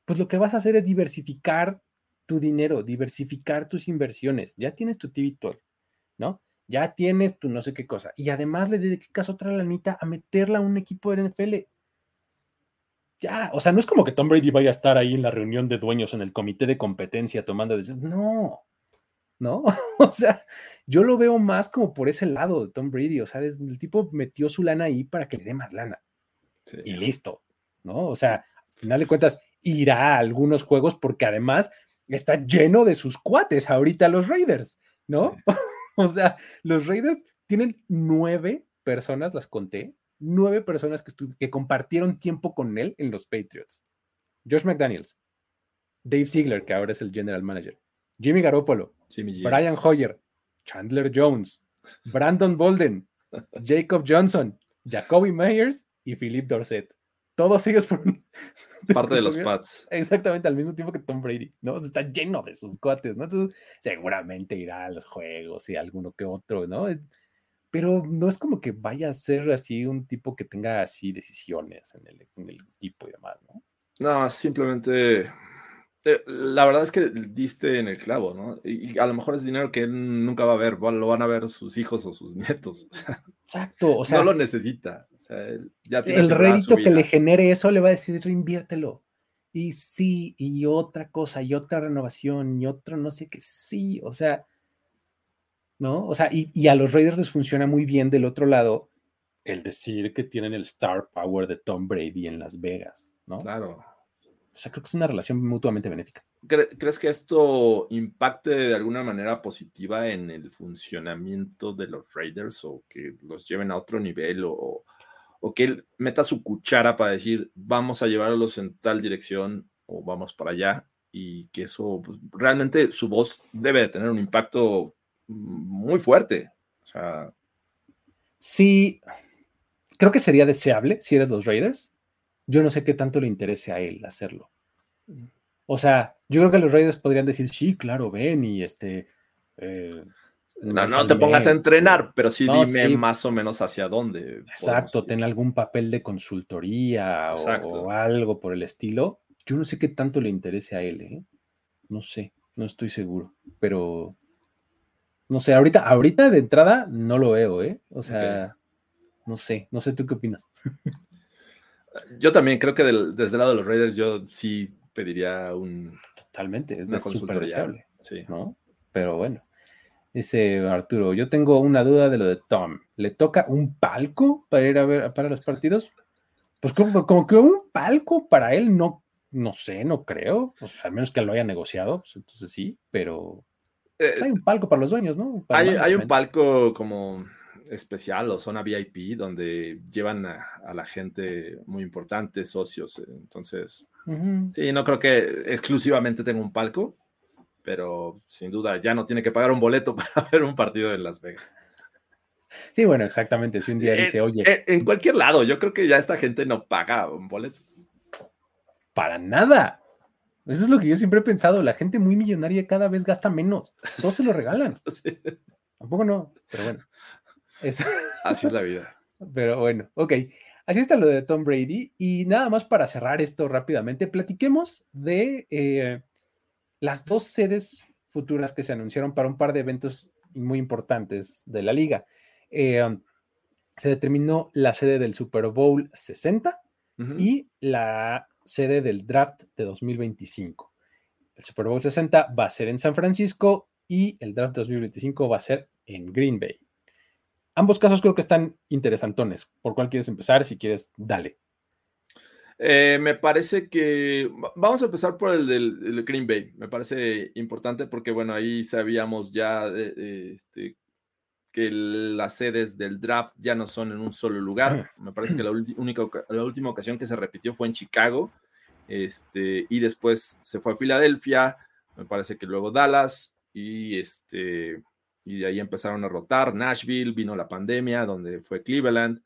pues lo que vas a hacer es diversificar tu dinero, diversificar tus inversiones. Ya tienes tu TV ¿no? Ya tienes tu no sé qué cosa. Y además le dedicas otra lanita a meterla a un equipo de NFL. Ya, o sea, no es como que Tom Brady vaya a estar ahí en la reunión de dueños en el comité de competencia tomando decisiones. No, ¿no? o sea, yo lo veo más como por ese lado de Tom Brady. O sea, el tipo metió su lana ahí para que le dé más lana. Y listo, ¿no? O sea, al final de cuentas, irá a algunos juegos porque además está lleno de sus cuates ahorita los Raiders, ¿no? O sea, los Raiders tienen nueve personas, las conté, nueve personas que, que compartieron tiempo con él en los Patriots. Josh McDaniels, Dave Ziegler, que ahora es el general manager, Jimmy Garoppolo, Brian Hoyer, Chandler Jones, Brandon Bolden, Jacob Johnson, Jacoby Myers y Philip Dorset todos ellos por parte de los Pats. Exactamente, al mismo tiempo que Tom Brady, ¿no? está lleno de sus cuates, ¿no? Entonces, seguramente irá a los juegos y alguno que otro, ¿no? Pero no es como que vaya a ser así un tipo que tenga así decisiones en el, en el equipo y demás, ¿no? No, simplemente eh, la verdad es que diste en el clavo, ¿no? Y, a lo mejor es dinero que él nunca va a ver, lo van a ver sus hijos o sus nietos. Exacto, o sea, no lo necesita el rédito que le genere eso le va a decir, reinviértelo. Y sí, y otra cosa, y otra renovación, y otro no sé qué, sí, o sea, ¿no? O sea, y, a los Raiders les funciona muy bien del otro lado el decir que tienen el star power de Tom Brady en Las Vegas, ¿no? Claro. O sea, creo que es una relación mutuamente benéfica. ¿Crees que esto impacte de alguna manera positiva en el funcionamiento de los Raiders o que los lleven a otro nivel o, o que él meta su cuchara para decir vamos a llevarlos en tal dirección o vamos para allá y que eso pues, realmente su voz debe de tener un impacto muy fuerte. O sea, sí, creo que sería deseable si eres los Raiders. Yo no sé qué tanto le interese a él hacerlo. O sea, yo creo que los Raiders podrían decir, sí, claro, ven y este... Eh, no, no te pongas a entrenar, pero sí dime más o menos hacia dónde. Exacto, ten algún papel de consultoría o, algo por el estilo. Yo no sé qué tanto le interese a él, ¿eh? No sé, no estoy seguro, pero no sé, ahorita, ahorita de entrada no lo veo, ¿eh? O sea, no sé, no sé tú qué opinas. Yo también creo que desde el lado de los Raiders yo sí pediría un... Totalmente, es de súper deseable, sí. ¿no? Pero bueno. Dice Arturo, yo tengo una duda de lo de Tom. ¿Le toca un palco para ir a ver para los partidos? Pues como, que un palco para él no, no sé, no creo. Pues al menos que lo haya negociado, pues entonces sí, pero pues, hay un palco para los dueños, ¿no? hay, un palco como especial o zona VIP donde llevan a, la gente muy importante, socios. Entonces, sí, no creo que exclusivamente tenga un palco, pero sin duda ya no tiene que pagar un boleto para ver un partido en Las Vegas. Sí, bueno, exactamente. Si un día dice, oye. En, cualquier lado, yo creo que ya esta gente no paga un boleto. Para nada. Eso es lo que yo siempre he pensado. La gente muy millonaria cada vez gasta menos. Todos se lo regalan. Tampoco no, pero bueno. Así es la vida. Pero bueno, ok. Así está lo de Tom Brady. Y nada más para cerrar esto rápidamente, platiquemos de eh, las dos sedes futuras que se anunciaron para un par de eventos muy importantes de la liga. Eh, um, se determinó la sede del Super Bowl 60 y la sede del draft de 2025. El Super Bowl 60 va a ser en San Francisco y el draft 2025 va a ser en Green Bay. Ambos casos creo que están interesantones. ¿Por cuál quieres empezar? Si quieres, dale. Eh, me parece que vamos a empezar por el del Green Bay. Me parece importante porque, bueno, ahí sabíamos ya este, que las sedes del draft ya no son en un solo lugar. Me parece que la, única, la última ocasión que se repitió fue en Chicago. Este, y después se fue a Filadelfia. Me parece que luego Dallas. Y este. Y de ahí empezaron a rotar. Nashville, vino la pandemia, donde fue Cleveland.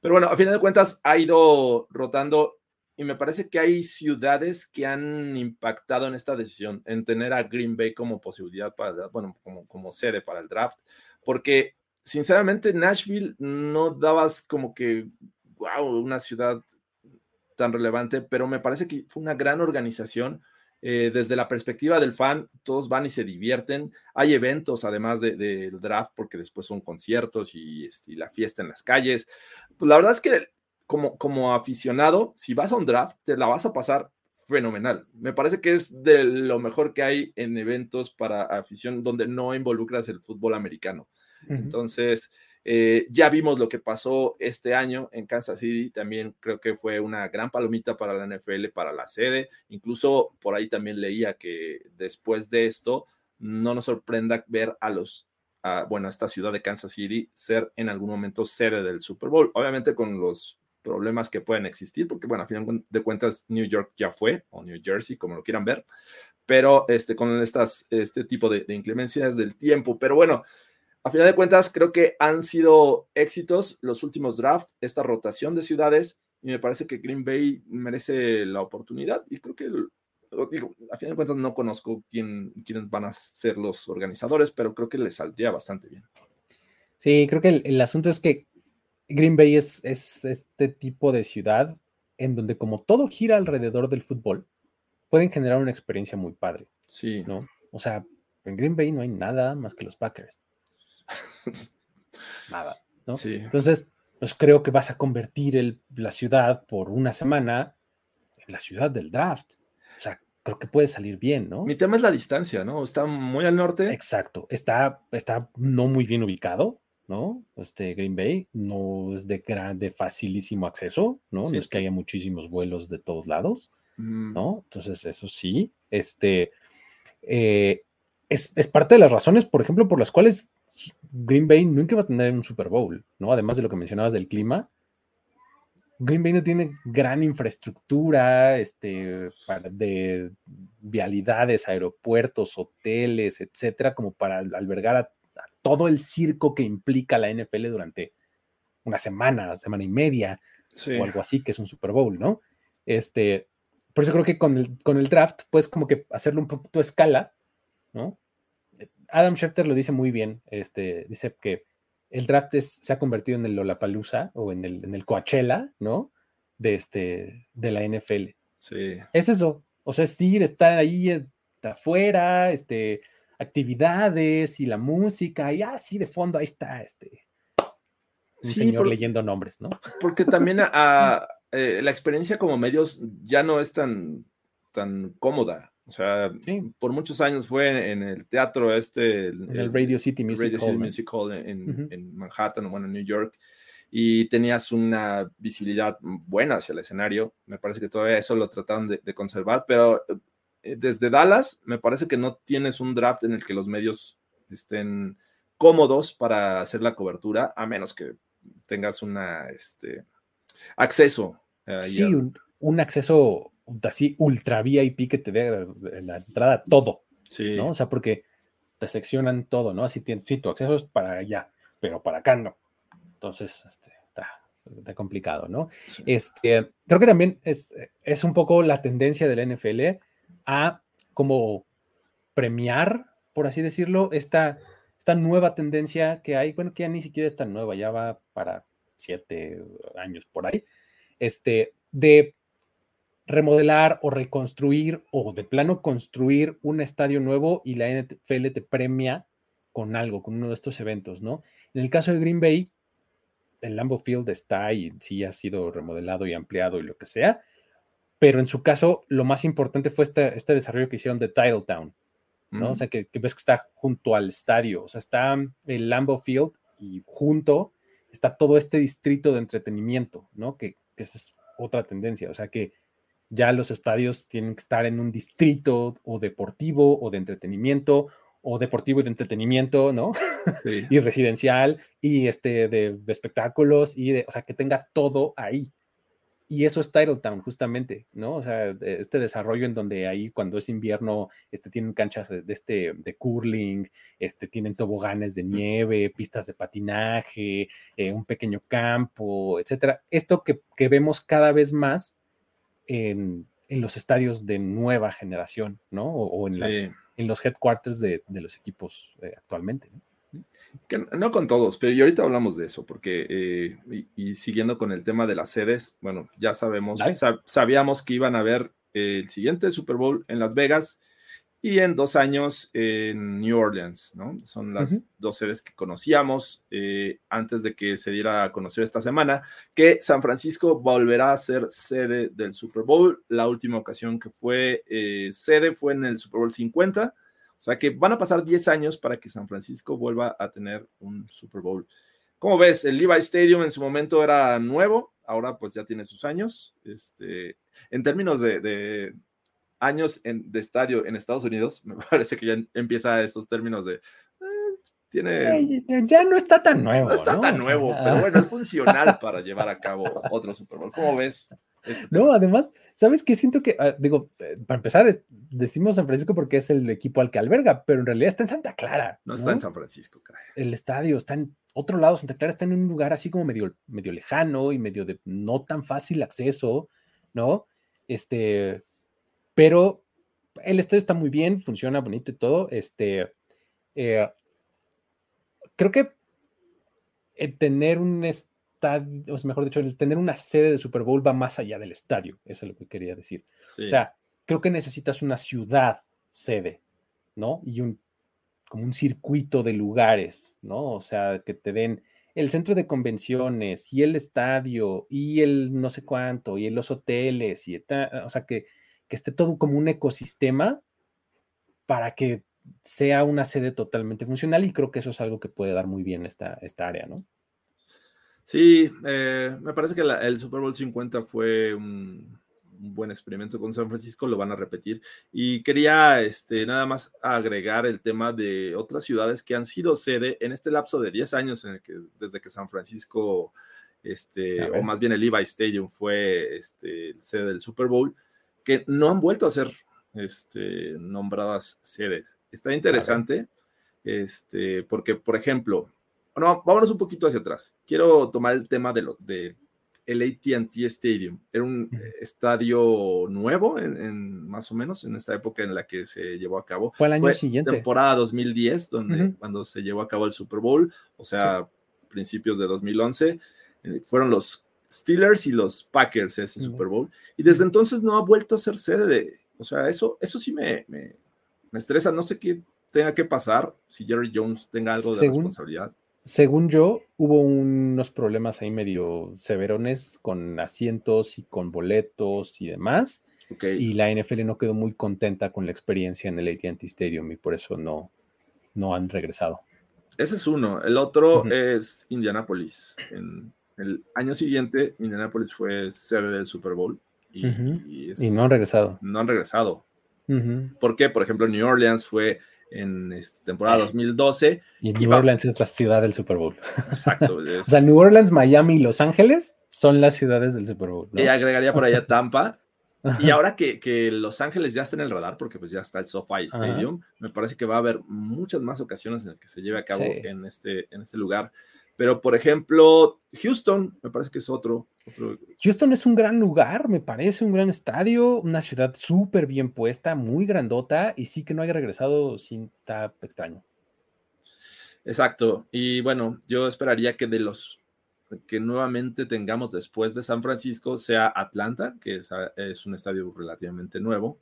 Pero bueno, a final de cuentas ha ido rotando y me parece que hay ciudades que han impactado en esta decisión, en tener a Green Bay como posibilidad para, bueno, como, como sede para el draft, porque sinceramente Nashville no dabas como que, wow, una ciudad tan relevante, pero me parece que fue una gran organización. Eh, desde la perspectiva del fan, todos van y se divierten. Hay eventos además del draft, porque después son conciertos y, este, y, la fiesta en las calles. Pues la verdad es que como, aficionado, si vas a un draft, te la vas a pasar fenomenal. Me parece que es de lo mejor que hay en eventos para afición donde no involucras el fútbol americano. Entonces, eh, ya vimos lo que pasó este año en Kansas City. También creo que fue una gran palomita para la NFL, para la sede. Incluso por ahí también leía que después de esto, no nos sorprenda ver a los, bueno, a esta ciudad de Kansas City ser en algún momento sede del Super Bowl. Obviamente con los problemas que pueden existir, porque bueno, a fin de cuentas New York ya fue, o New Jersey, como lo quieran ver, pero este, con estas, este tipo de, inclemencias del tiempo. Pero bueno, a final de cuentas creo que han sido éxitos los últimos drafts, esta rotación de ciudades, y me parece que Green Bay merece la oportunidad, y creo que digo, a fin de cuentas no conozco quién, quiénes van a ser los organizadores, pero creo que les saldría bastante bien. Sí, creo que el asunto es que Green Bay es, este tipo de ciudad en donde como todo gira alrededor del fútbol, pueden generar una experiencia muy padre. Sí. ¿no? O sea, en Green Bay no hay nada más que los Packers. nada, ¿no? Sí. Entonces, pues creo que vas a convertir la ciudad por una semana en la ciudad del draft. O sea, creo que puede salir bien, ¿no? Mi tema es la distancia, ¿no? Está muy al norte. Exacto. Está, está no muy bien ubicado. ¿No? Este Green Bay no es de, gran, de facilísimo acceso, ¿no? No es que haya muchísimos vuelos de todos lados, mm. ¿no? Entonces, eso sí, este, eh, es, es, parte de las razones, por ejemplo, por las cuales Green Bay nunca va a tener un Super Bowl, ¿no? Además de lo que mencionabas del clima, Green Bay no tiene gran infraestructura este, de vialidades, aeropuertos, hoteles, etcétera, como para albergar a, todo el circo que implica la NFL durante una semana, semana y media, o algo así, que es un Super Bowl, ¿no? Este, por eso creo que con el, con el draft, puedes como que hacerlo un poquito a escala, ¿no? Adam Schefter lo dice muy bien, este, dice que el draft se ha convertido en el Lollapalooza o en el, en el Coachella, ¿no? De, este, de la NFL. Sí. Es eso. O sea, es ir, estar ahí eh, afuera, este, actividades y la música, y así de fondo, ahí está, este. Un señor leyendo nombres, ¿no? Porque también a, eh, la experiencia como medios ya no es tan, tan cómoda. O sea, por muchos años fue en el teatro este. En el, Radio City Music Hall, en, Manhattan, bueno, en New York, y tenías una visibilidad buena hacia el escenario. Me parece que todavía eso lo trataron de, conservar, pero desde Dallas me parece que no tienes un draft en el que los medios estén cómodos para hacer la cobertura, a menos que tengas una, este, acceso. sí, un acceso así ultra VIP que te dé en la entrada todo. Sí. ¿no? O sea, porque te seccionan todo, ¿no? Así tienes, sí, tu acceso es para allá, pero para acá no. Entonces, este, está, complicado, ¿no? Este, creo que también es, es un poco la tendencia de la NFL a como premiar, por así decirlo, esta, esta nueva tendencia que hay, bueno, que ya ni siquiera es tan nueva, ya va para siete años por ahí, este, de remodelar o reconstruir o de plano construir un estadio nuevo y la NFL te premia con algo, con uno de estos eventos, ¿no? En el caso de Green Bay, el Lambeau Field está y sí ha sido remodelado y ampliado y lo que sea, pero en su caso lo más importante fue este, este desarrollo que hicieron de Titletown, ¿no? O sea, que, ves que está junto al estadio, o sea, está el Lambeau Field y junto está todo este distrito de entretenimiento, ¿no? Que, que esa es otra tendencia, o sea, que ya los estadios tienen que estar en un distrito o deportivo o de entretenimiento o deportivo y de entretenimiento, ¿no? y residencial y este de, espectáculos y de, o sea, que tenga todo ahí. Y eso es Titletown, justamente, ¿no? O sea, este desarrollo en donde ahí cuando es invierno, este, tienen canchas de, este, de curling, este, tienen toboganes de nieve, pistas de patinaje, eh, un pequeño campo, etcétera. Esto que, que vemos cada vez más en, los estadios de nueva generación, ¿no? O, en, en, los headquarters de, los equipos eh, actualmente. ¿no? No con todos, pero y ahorita hablamos de eso, porque, eh, y, siguiendo con el tema de las sedes, bueno, ya sabemos, sabíamos que iban a ver el siguiente Super Bowl en Las Vegas y en dos años en New Orleans, ¿no? Son las dos sedes que conocíamos eh, antes de que se diera a conocer esta semana, que San Francisco volverá a ser sede del Super Bowl. La última ocasión que fue eh, sede fue en el Super Bowl 50, o sea que van a pasar 10 años para que San Francisco vuelva a tener un Super Bowl. Como ves, el Levi Stadium en su momento era nuevo, ahora pues ya tiene sus años. Este, en términos de años en, de estadio en Estados Unidos, me parece que ya empieza esos términos de... Eh, tiene... Ya no está tan nuevo. No está tan nuevo, pero bueno, es funcional para llevar a cabo otro Super Bowl. ¿Cómo ves? Este no, además, ¿sabes qué? Siento que, ah, digo, eh, para empezar, decimos San Francisco porque es el equipo al que alberga, pero en realidad está en Santa Clara. No, está en San Francisco, caray. El estadio está en otro lado, Santa Clara está en un lugar así como medio, medio lejano y medio de no tan fácil acceso, ¿no? Este, pero el estadio está muy bien, funciona bonito y todo. Este, eh, creo que el tener un estadio, o mejor dicho, el tener una sede de Super Bowl va más allá del estadio, eso es lo que quería decir. O sea, creo que necesitas una ciudad sede, ¿no? Y un como un circuito de lugares, ¿no? O sea, que te den el centro de convenciones y el estadio y el no sé cuánto y los hoteles y o sea que que esté todo como un ecosistema para que sea una sede totalmente funcional y creo que eso es algo que puede dar muy bien esta, esta área, ¿no? Sí, eh, me parece que el Super Bowl 50 fue un, buen experimento con San Francisco, lo van a repetir. Y quería este, nada más agregar el tema de otras ciudades que han sido sede en este lapso de 10 años en el que, desde que San Francisco, este, o más bien el Levi Stadium fue este, sede del Super Bowl, que no han vuelto a ser este, nombradas sedes. Está interesante, este, porque, por ejemplo, bueno, vámonos un poquito hacia atrás. Quiero tomar el tema de, lo, de el ATT Stadium. Era un estadio nuevo, en, más o menos, en esta época en la que se llevó a cabo. Fue el año siguiente. Temporada 2010, donde, cuando se llevó a cabo el Super Bowl, o sea, principios de 2011. Eh, fueron los Steelers y los Packers ese Super Bowl. Y desde entonces no ha vuelto a ser sede de. O sea, eso, eso sí me, me, estresa. No sé qué tenga que pasar si Jerry Jones tenga algo de responsabilidad según yo, hubo unos problemas ahí medio severones con asientos y con boletos y demás. Y la NFL no quedó muy contenta con la experiencia en el ATT Stadium y por eso no, no han regresado. Ese es uno. El otro es Indianapolis. En el año siguiente, Indianapolis fue sede del Super Bowl. Y, no han regresado. No han regresado. ¿Por qué? Por ejemplo, New Orleans fue en esta temporada 2012. Y New Orleans es la ciudad del Super Bowl. Exacto. o sea, New Orleans, Miami y Los Ángeles son las ciudades del Super Bowl. Y agregaría por allá Tampa. y ahora que, que, Los Ángeles ya está en el radar, porque pues ya está el SoFi Stadium, me parece que va a haber muchas más ocasiones en las que se lleve a cabo en, este, en este lugar. Pero, por ejemplo, Houston, me parece que es otro, Houston es un gran lugar, me parece, un gran estadio, una ciudad súper bien puesta, muy grandota, y sí que no haya regresado sin está extraño. Exacto. Y bueno, yo esperaría que de los que nuevamente tengamos después de San Francisco sea Atlanta, que es, un estadio relativamente nuevo,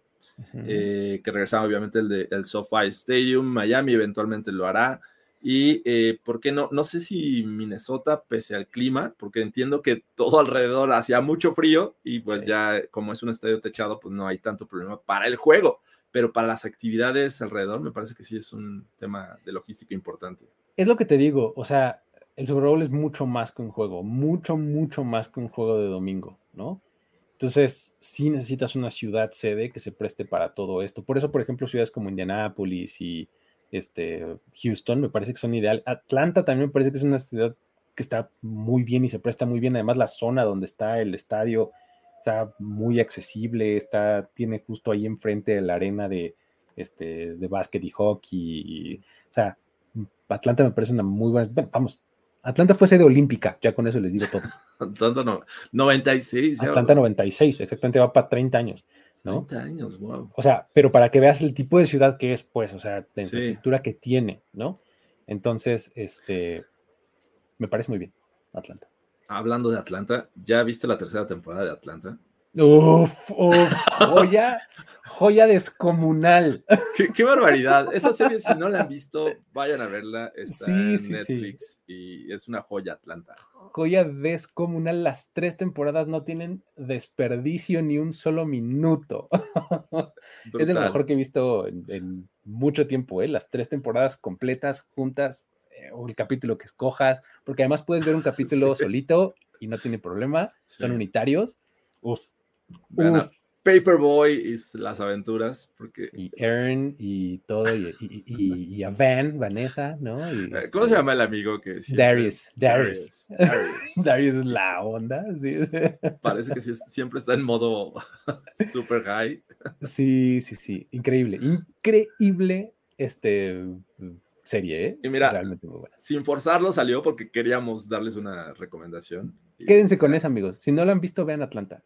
eh, que regresaba obviamente el de el SoFi Stadium, Miami eventualmente lo hará. Y, eh, ¿por qué no? No sé si Minnesota, pese al clima, porque entiendo que todo alrededor hacía mucho frío y pues ya como es un estadio techado, pues no hay tanto problema para el juego, pero para las actividades alrededor me parece que sí es un tema de logística importante. Es lo que te digo, o sea, el Super Bowl es mucho más que un juego, mucho, mucho más que un juego de domingo, ¿no? Entonces, sí necesitas una ciudad sede que se preste para todo esto. Por eso, por ejemplo, ciudades como Indianápolis y este, Houston, me parece que son ideal. Atlanta también me parece que es una ciudad que está muy bien y se presta muy bien. Además, la zona donde está el estadio está muy accesible, está, tiene justo ahí enfrente la arena de, este, de básquet y hockey. o sea, Atlanta me parece una muy buena. vamos, Atlanta fue sede olímpica, ya con eso les digo todo. Atlanta no, 96. Atlanta 96, exactamente, va para 30 años. ¿No? años, wow. O sea, pero para que veas el tipo de ciudad que es, pues, o sea, la infraestructura que tiene, ¿no? Entonces, este, me parece muy bien, Atlanta. Hablando de Atlanta, ¿ya viste la tercera temporada de Atlanta? Uf, uf, joya, joya descomunal. Qué, barbaridad. Esa serie, si no la han visto, vayan a verla. Está en Netflix y es una joya Atlanta. Joya descomunal. Las tres temporadas no tienen desperdicio ni un solo minuto. Es el mejor que he visto en, mucho tiempo, ¿eh? Las tres temporadas completas, juntas, eh, o el capítulo que escojas, porque además puedes ver un capítulo solito y no tiene problema, son unitarios. Uf, Paperboy y las aventuras. Porque... Y Ern y todo, y, y, a Van, Vanessa, ¿no? Eh, ¿Cómo se este llama el amigo que Darius, Darius. Darius. es la onda. Parece que siempre está en modo super high. Sí, sí, sí. Increíble. Increíble este serie, ¿eh? Y mira, Realmente muy buena. sin forzarlo salió porque queríamos darles una recomendación. Quédense con eso, amigos. Si no lo han visto, vean Atlanta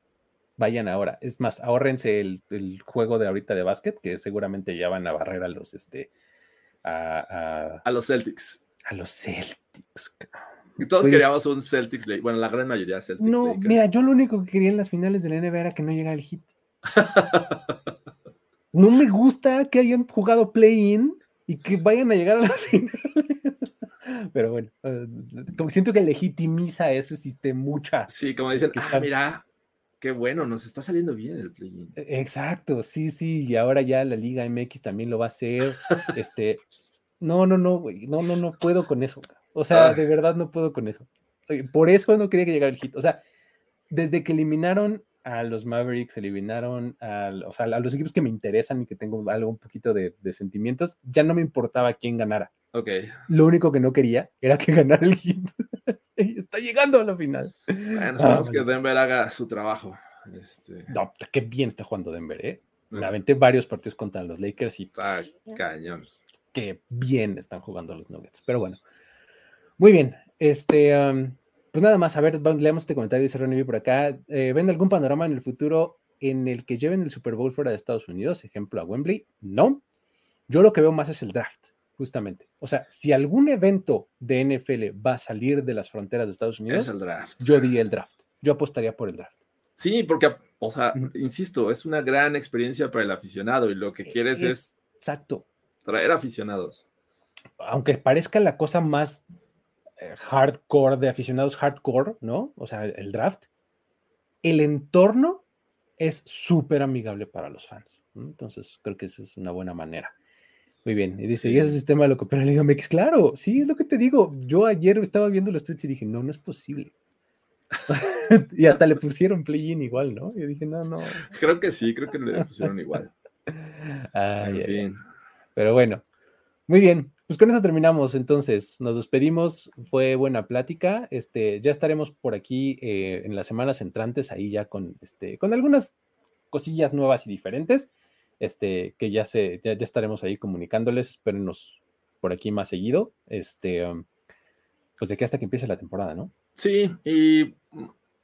vayan ahora. Es más, ahórrense el, juego de ahorita de básquet, que seguramente ya van a barrer a los, este, a, los Celtics. A los Celtics. Y todos pues queríamos un Celtics Bueno, la gran mayoría Celtics No, mira, yo lo único que quería en las finales de la NBA era que no llegara el hit. no me gusta que hayan jugado play-in y que vayan a llegar a las finales. Pero bueno, eh, como siento que legitimiza ese sistema mucha. Sí, como dicen, ah, mira, qué bueno, nos está saliendo bien el play e, Exacto, sí, sí, y ahora ya la Liga MX también lo va a hacer. este, no, no, no, güey, no, no, no puedo con eso. O sea, ah. de verdad no puedo con eso. Por eso no quería que llegara el hit. O sea, desde que eliminaron a los Mavericks, eliminaron a, o sea, a los equipos que me interesan y que tengo algo un poquito de, sentimientos, ya no me importaba quién ganara. Ok. Lo único que no quería era que ganara el hit. Está llegando a la final. Bueno, esperamos ah, que Denver haga su trabajo. Este... No, qué bien está jugando Denver, ¿eh? Me aventé varios partidos contra los Lakers y. Está cañón. Qué bien están jugando los Nuggets. Pero bueno. Muy bien. Este. pues nada más, a ver, leamos este comentario, dice Ronnie por acá. Eh, ¿Ven algún panorama en el futuro en el que lleven el Super Bowl fuera de Estados Unidos? Ejemplo, a Wembley. No. Yo lo que veo más es el draft justamente. O sea, si algún evento de NFL va a salir de las fronteras de Estados Unidos, el draft. yo diría el draft. Yo apostaría por el draft. Sí, porque, o sea, insisto, es una gran experiencia para el aficionado y lo que quieres es, exacto. traer aficionados. Aunque parezca la cosa más eh, hardcore de aficionados hardcore, ¿no? O sea, el draft, el entorno es súper amigable para los fans. Entonces, creo que esa es una buena manera. Muy bien. Y dice, ¿y ese sistema lo copió la Liga MX? Claro, sí, es lo que te digo. Yo ayer estaba viendo los tweets y dije, no, no es posible. y hasta le pusieron play-in igual, ¿no? Y dije, no, no. Creo que sí, creo que le pusieron igual. En fin. Pero bueno, muy bien. Pues con eso terminamos. Entonces, nos despedimos. Fue buena plática. Este, ya estaremos por aquí eh, en las semanas entrantes, ahí ya con, este, con algunas cosillas nuevas y diferentes este, que ya, se, ya, estaremos ahí comunicándoles, espérenos por aquí más seguido, este, um, pues de que hasta que empiece la temporada, ¿no? Sí, y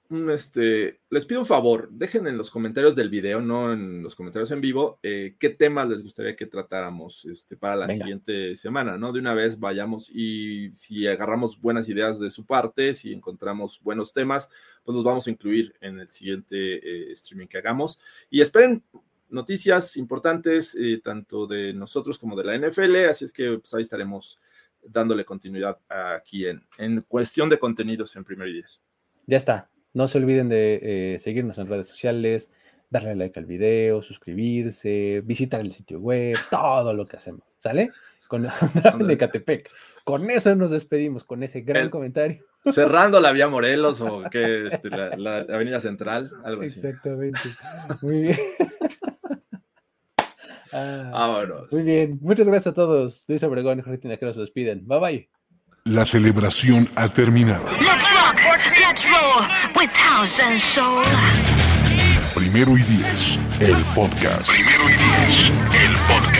mm, este, les pido un favor, dejen en los comentarios del video, no en los comentarios en vivo, eh, qué temas les gustaría que tratáramos este, para la siguiente semana, ¿no? De una vez vayamos y si agarramos buenas ideas de su parte, si encontramos buenos temas, pues los vamos a incluir en el siguiente eh, streaming que hagamos. Y esperen noticias importantes, eh, tanto de nosotros como de la NFL, así es que pues, ahí estaremos dándole continuidad aquí en, en cuestión de contenidos en Primer y Diez. Ya está. No se olviden de eh, seguirnos en redes sociales, darle like al video, suscribirse, visitar el sitio web, todo lo que hacemos. ¿Sale? Con de Catepec. Con eso nos despedimos, con ese gran comentario. Cerrando la vía Morelos o que este, la, la, Avenida Central, algo así. Exactamente. Muy bien. Ah, muy bien. Muchas gracias a todos. Luis Obregón y Jorge Tinajero se despiden. Bye bye. La celebración ha terminado. Primero y diez, el podcast. Primero y diez, el podcast.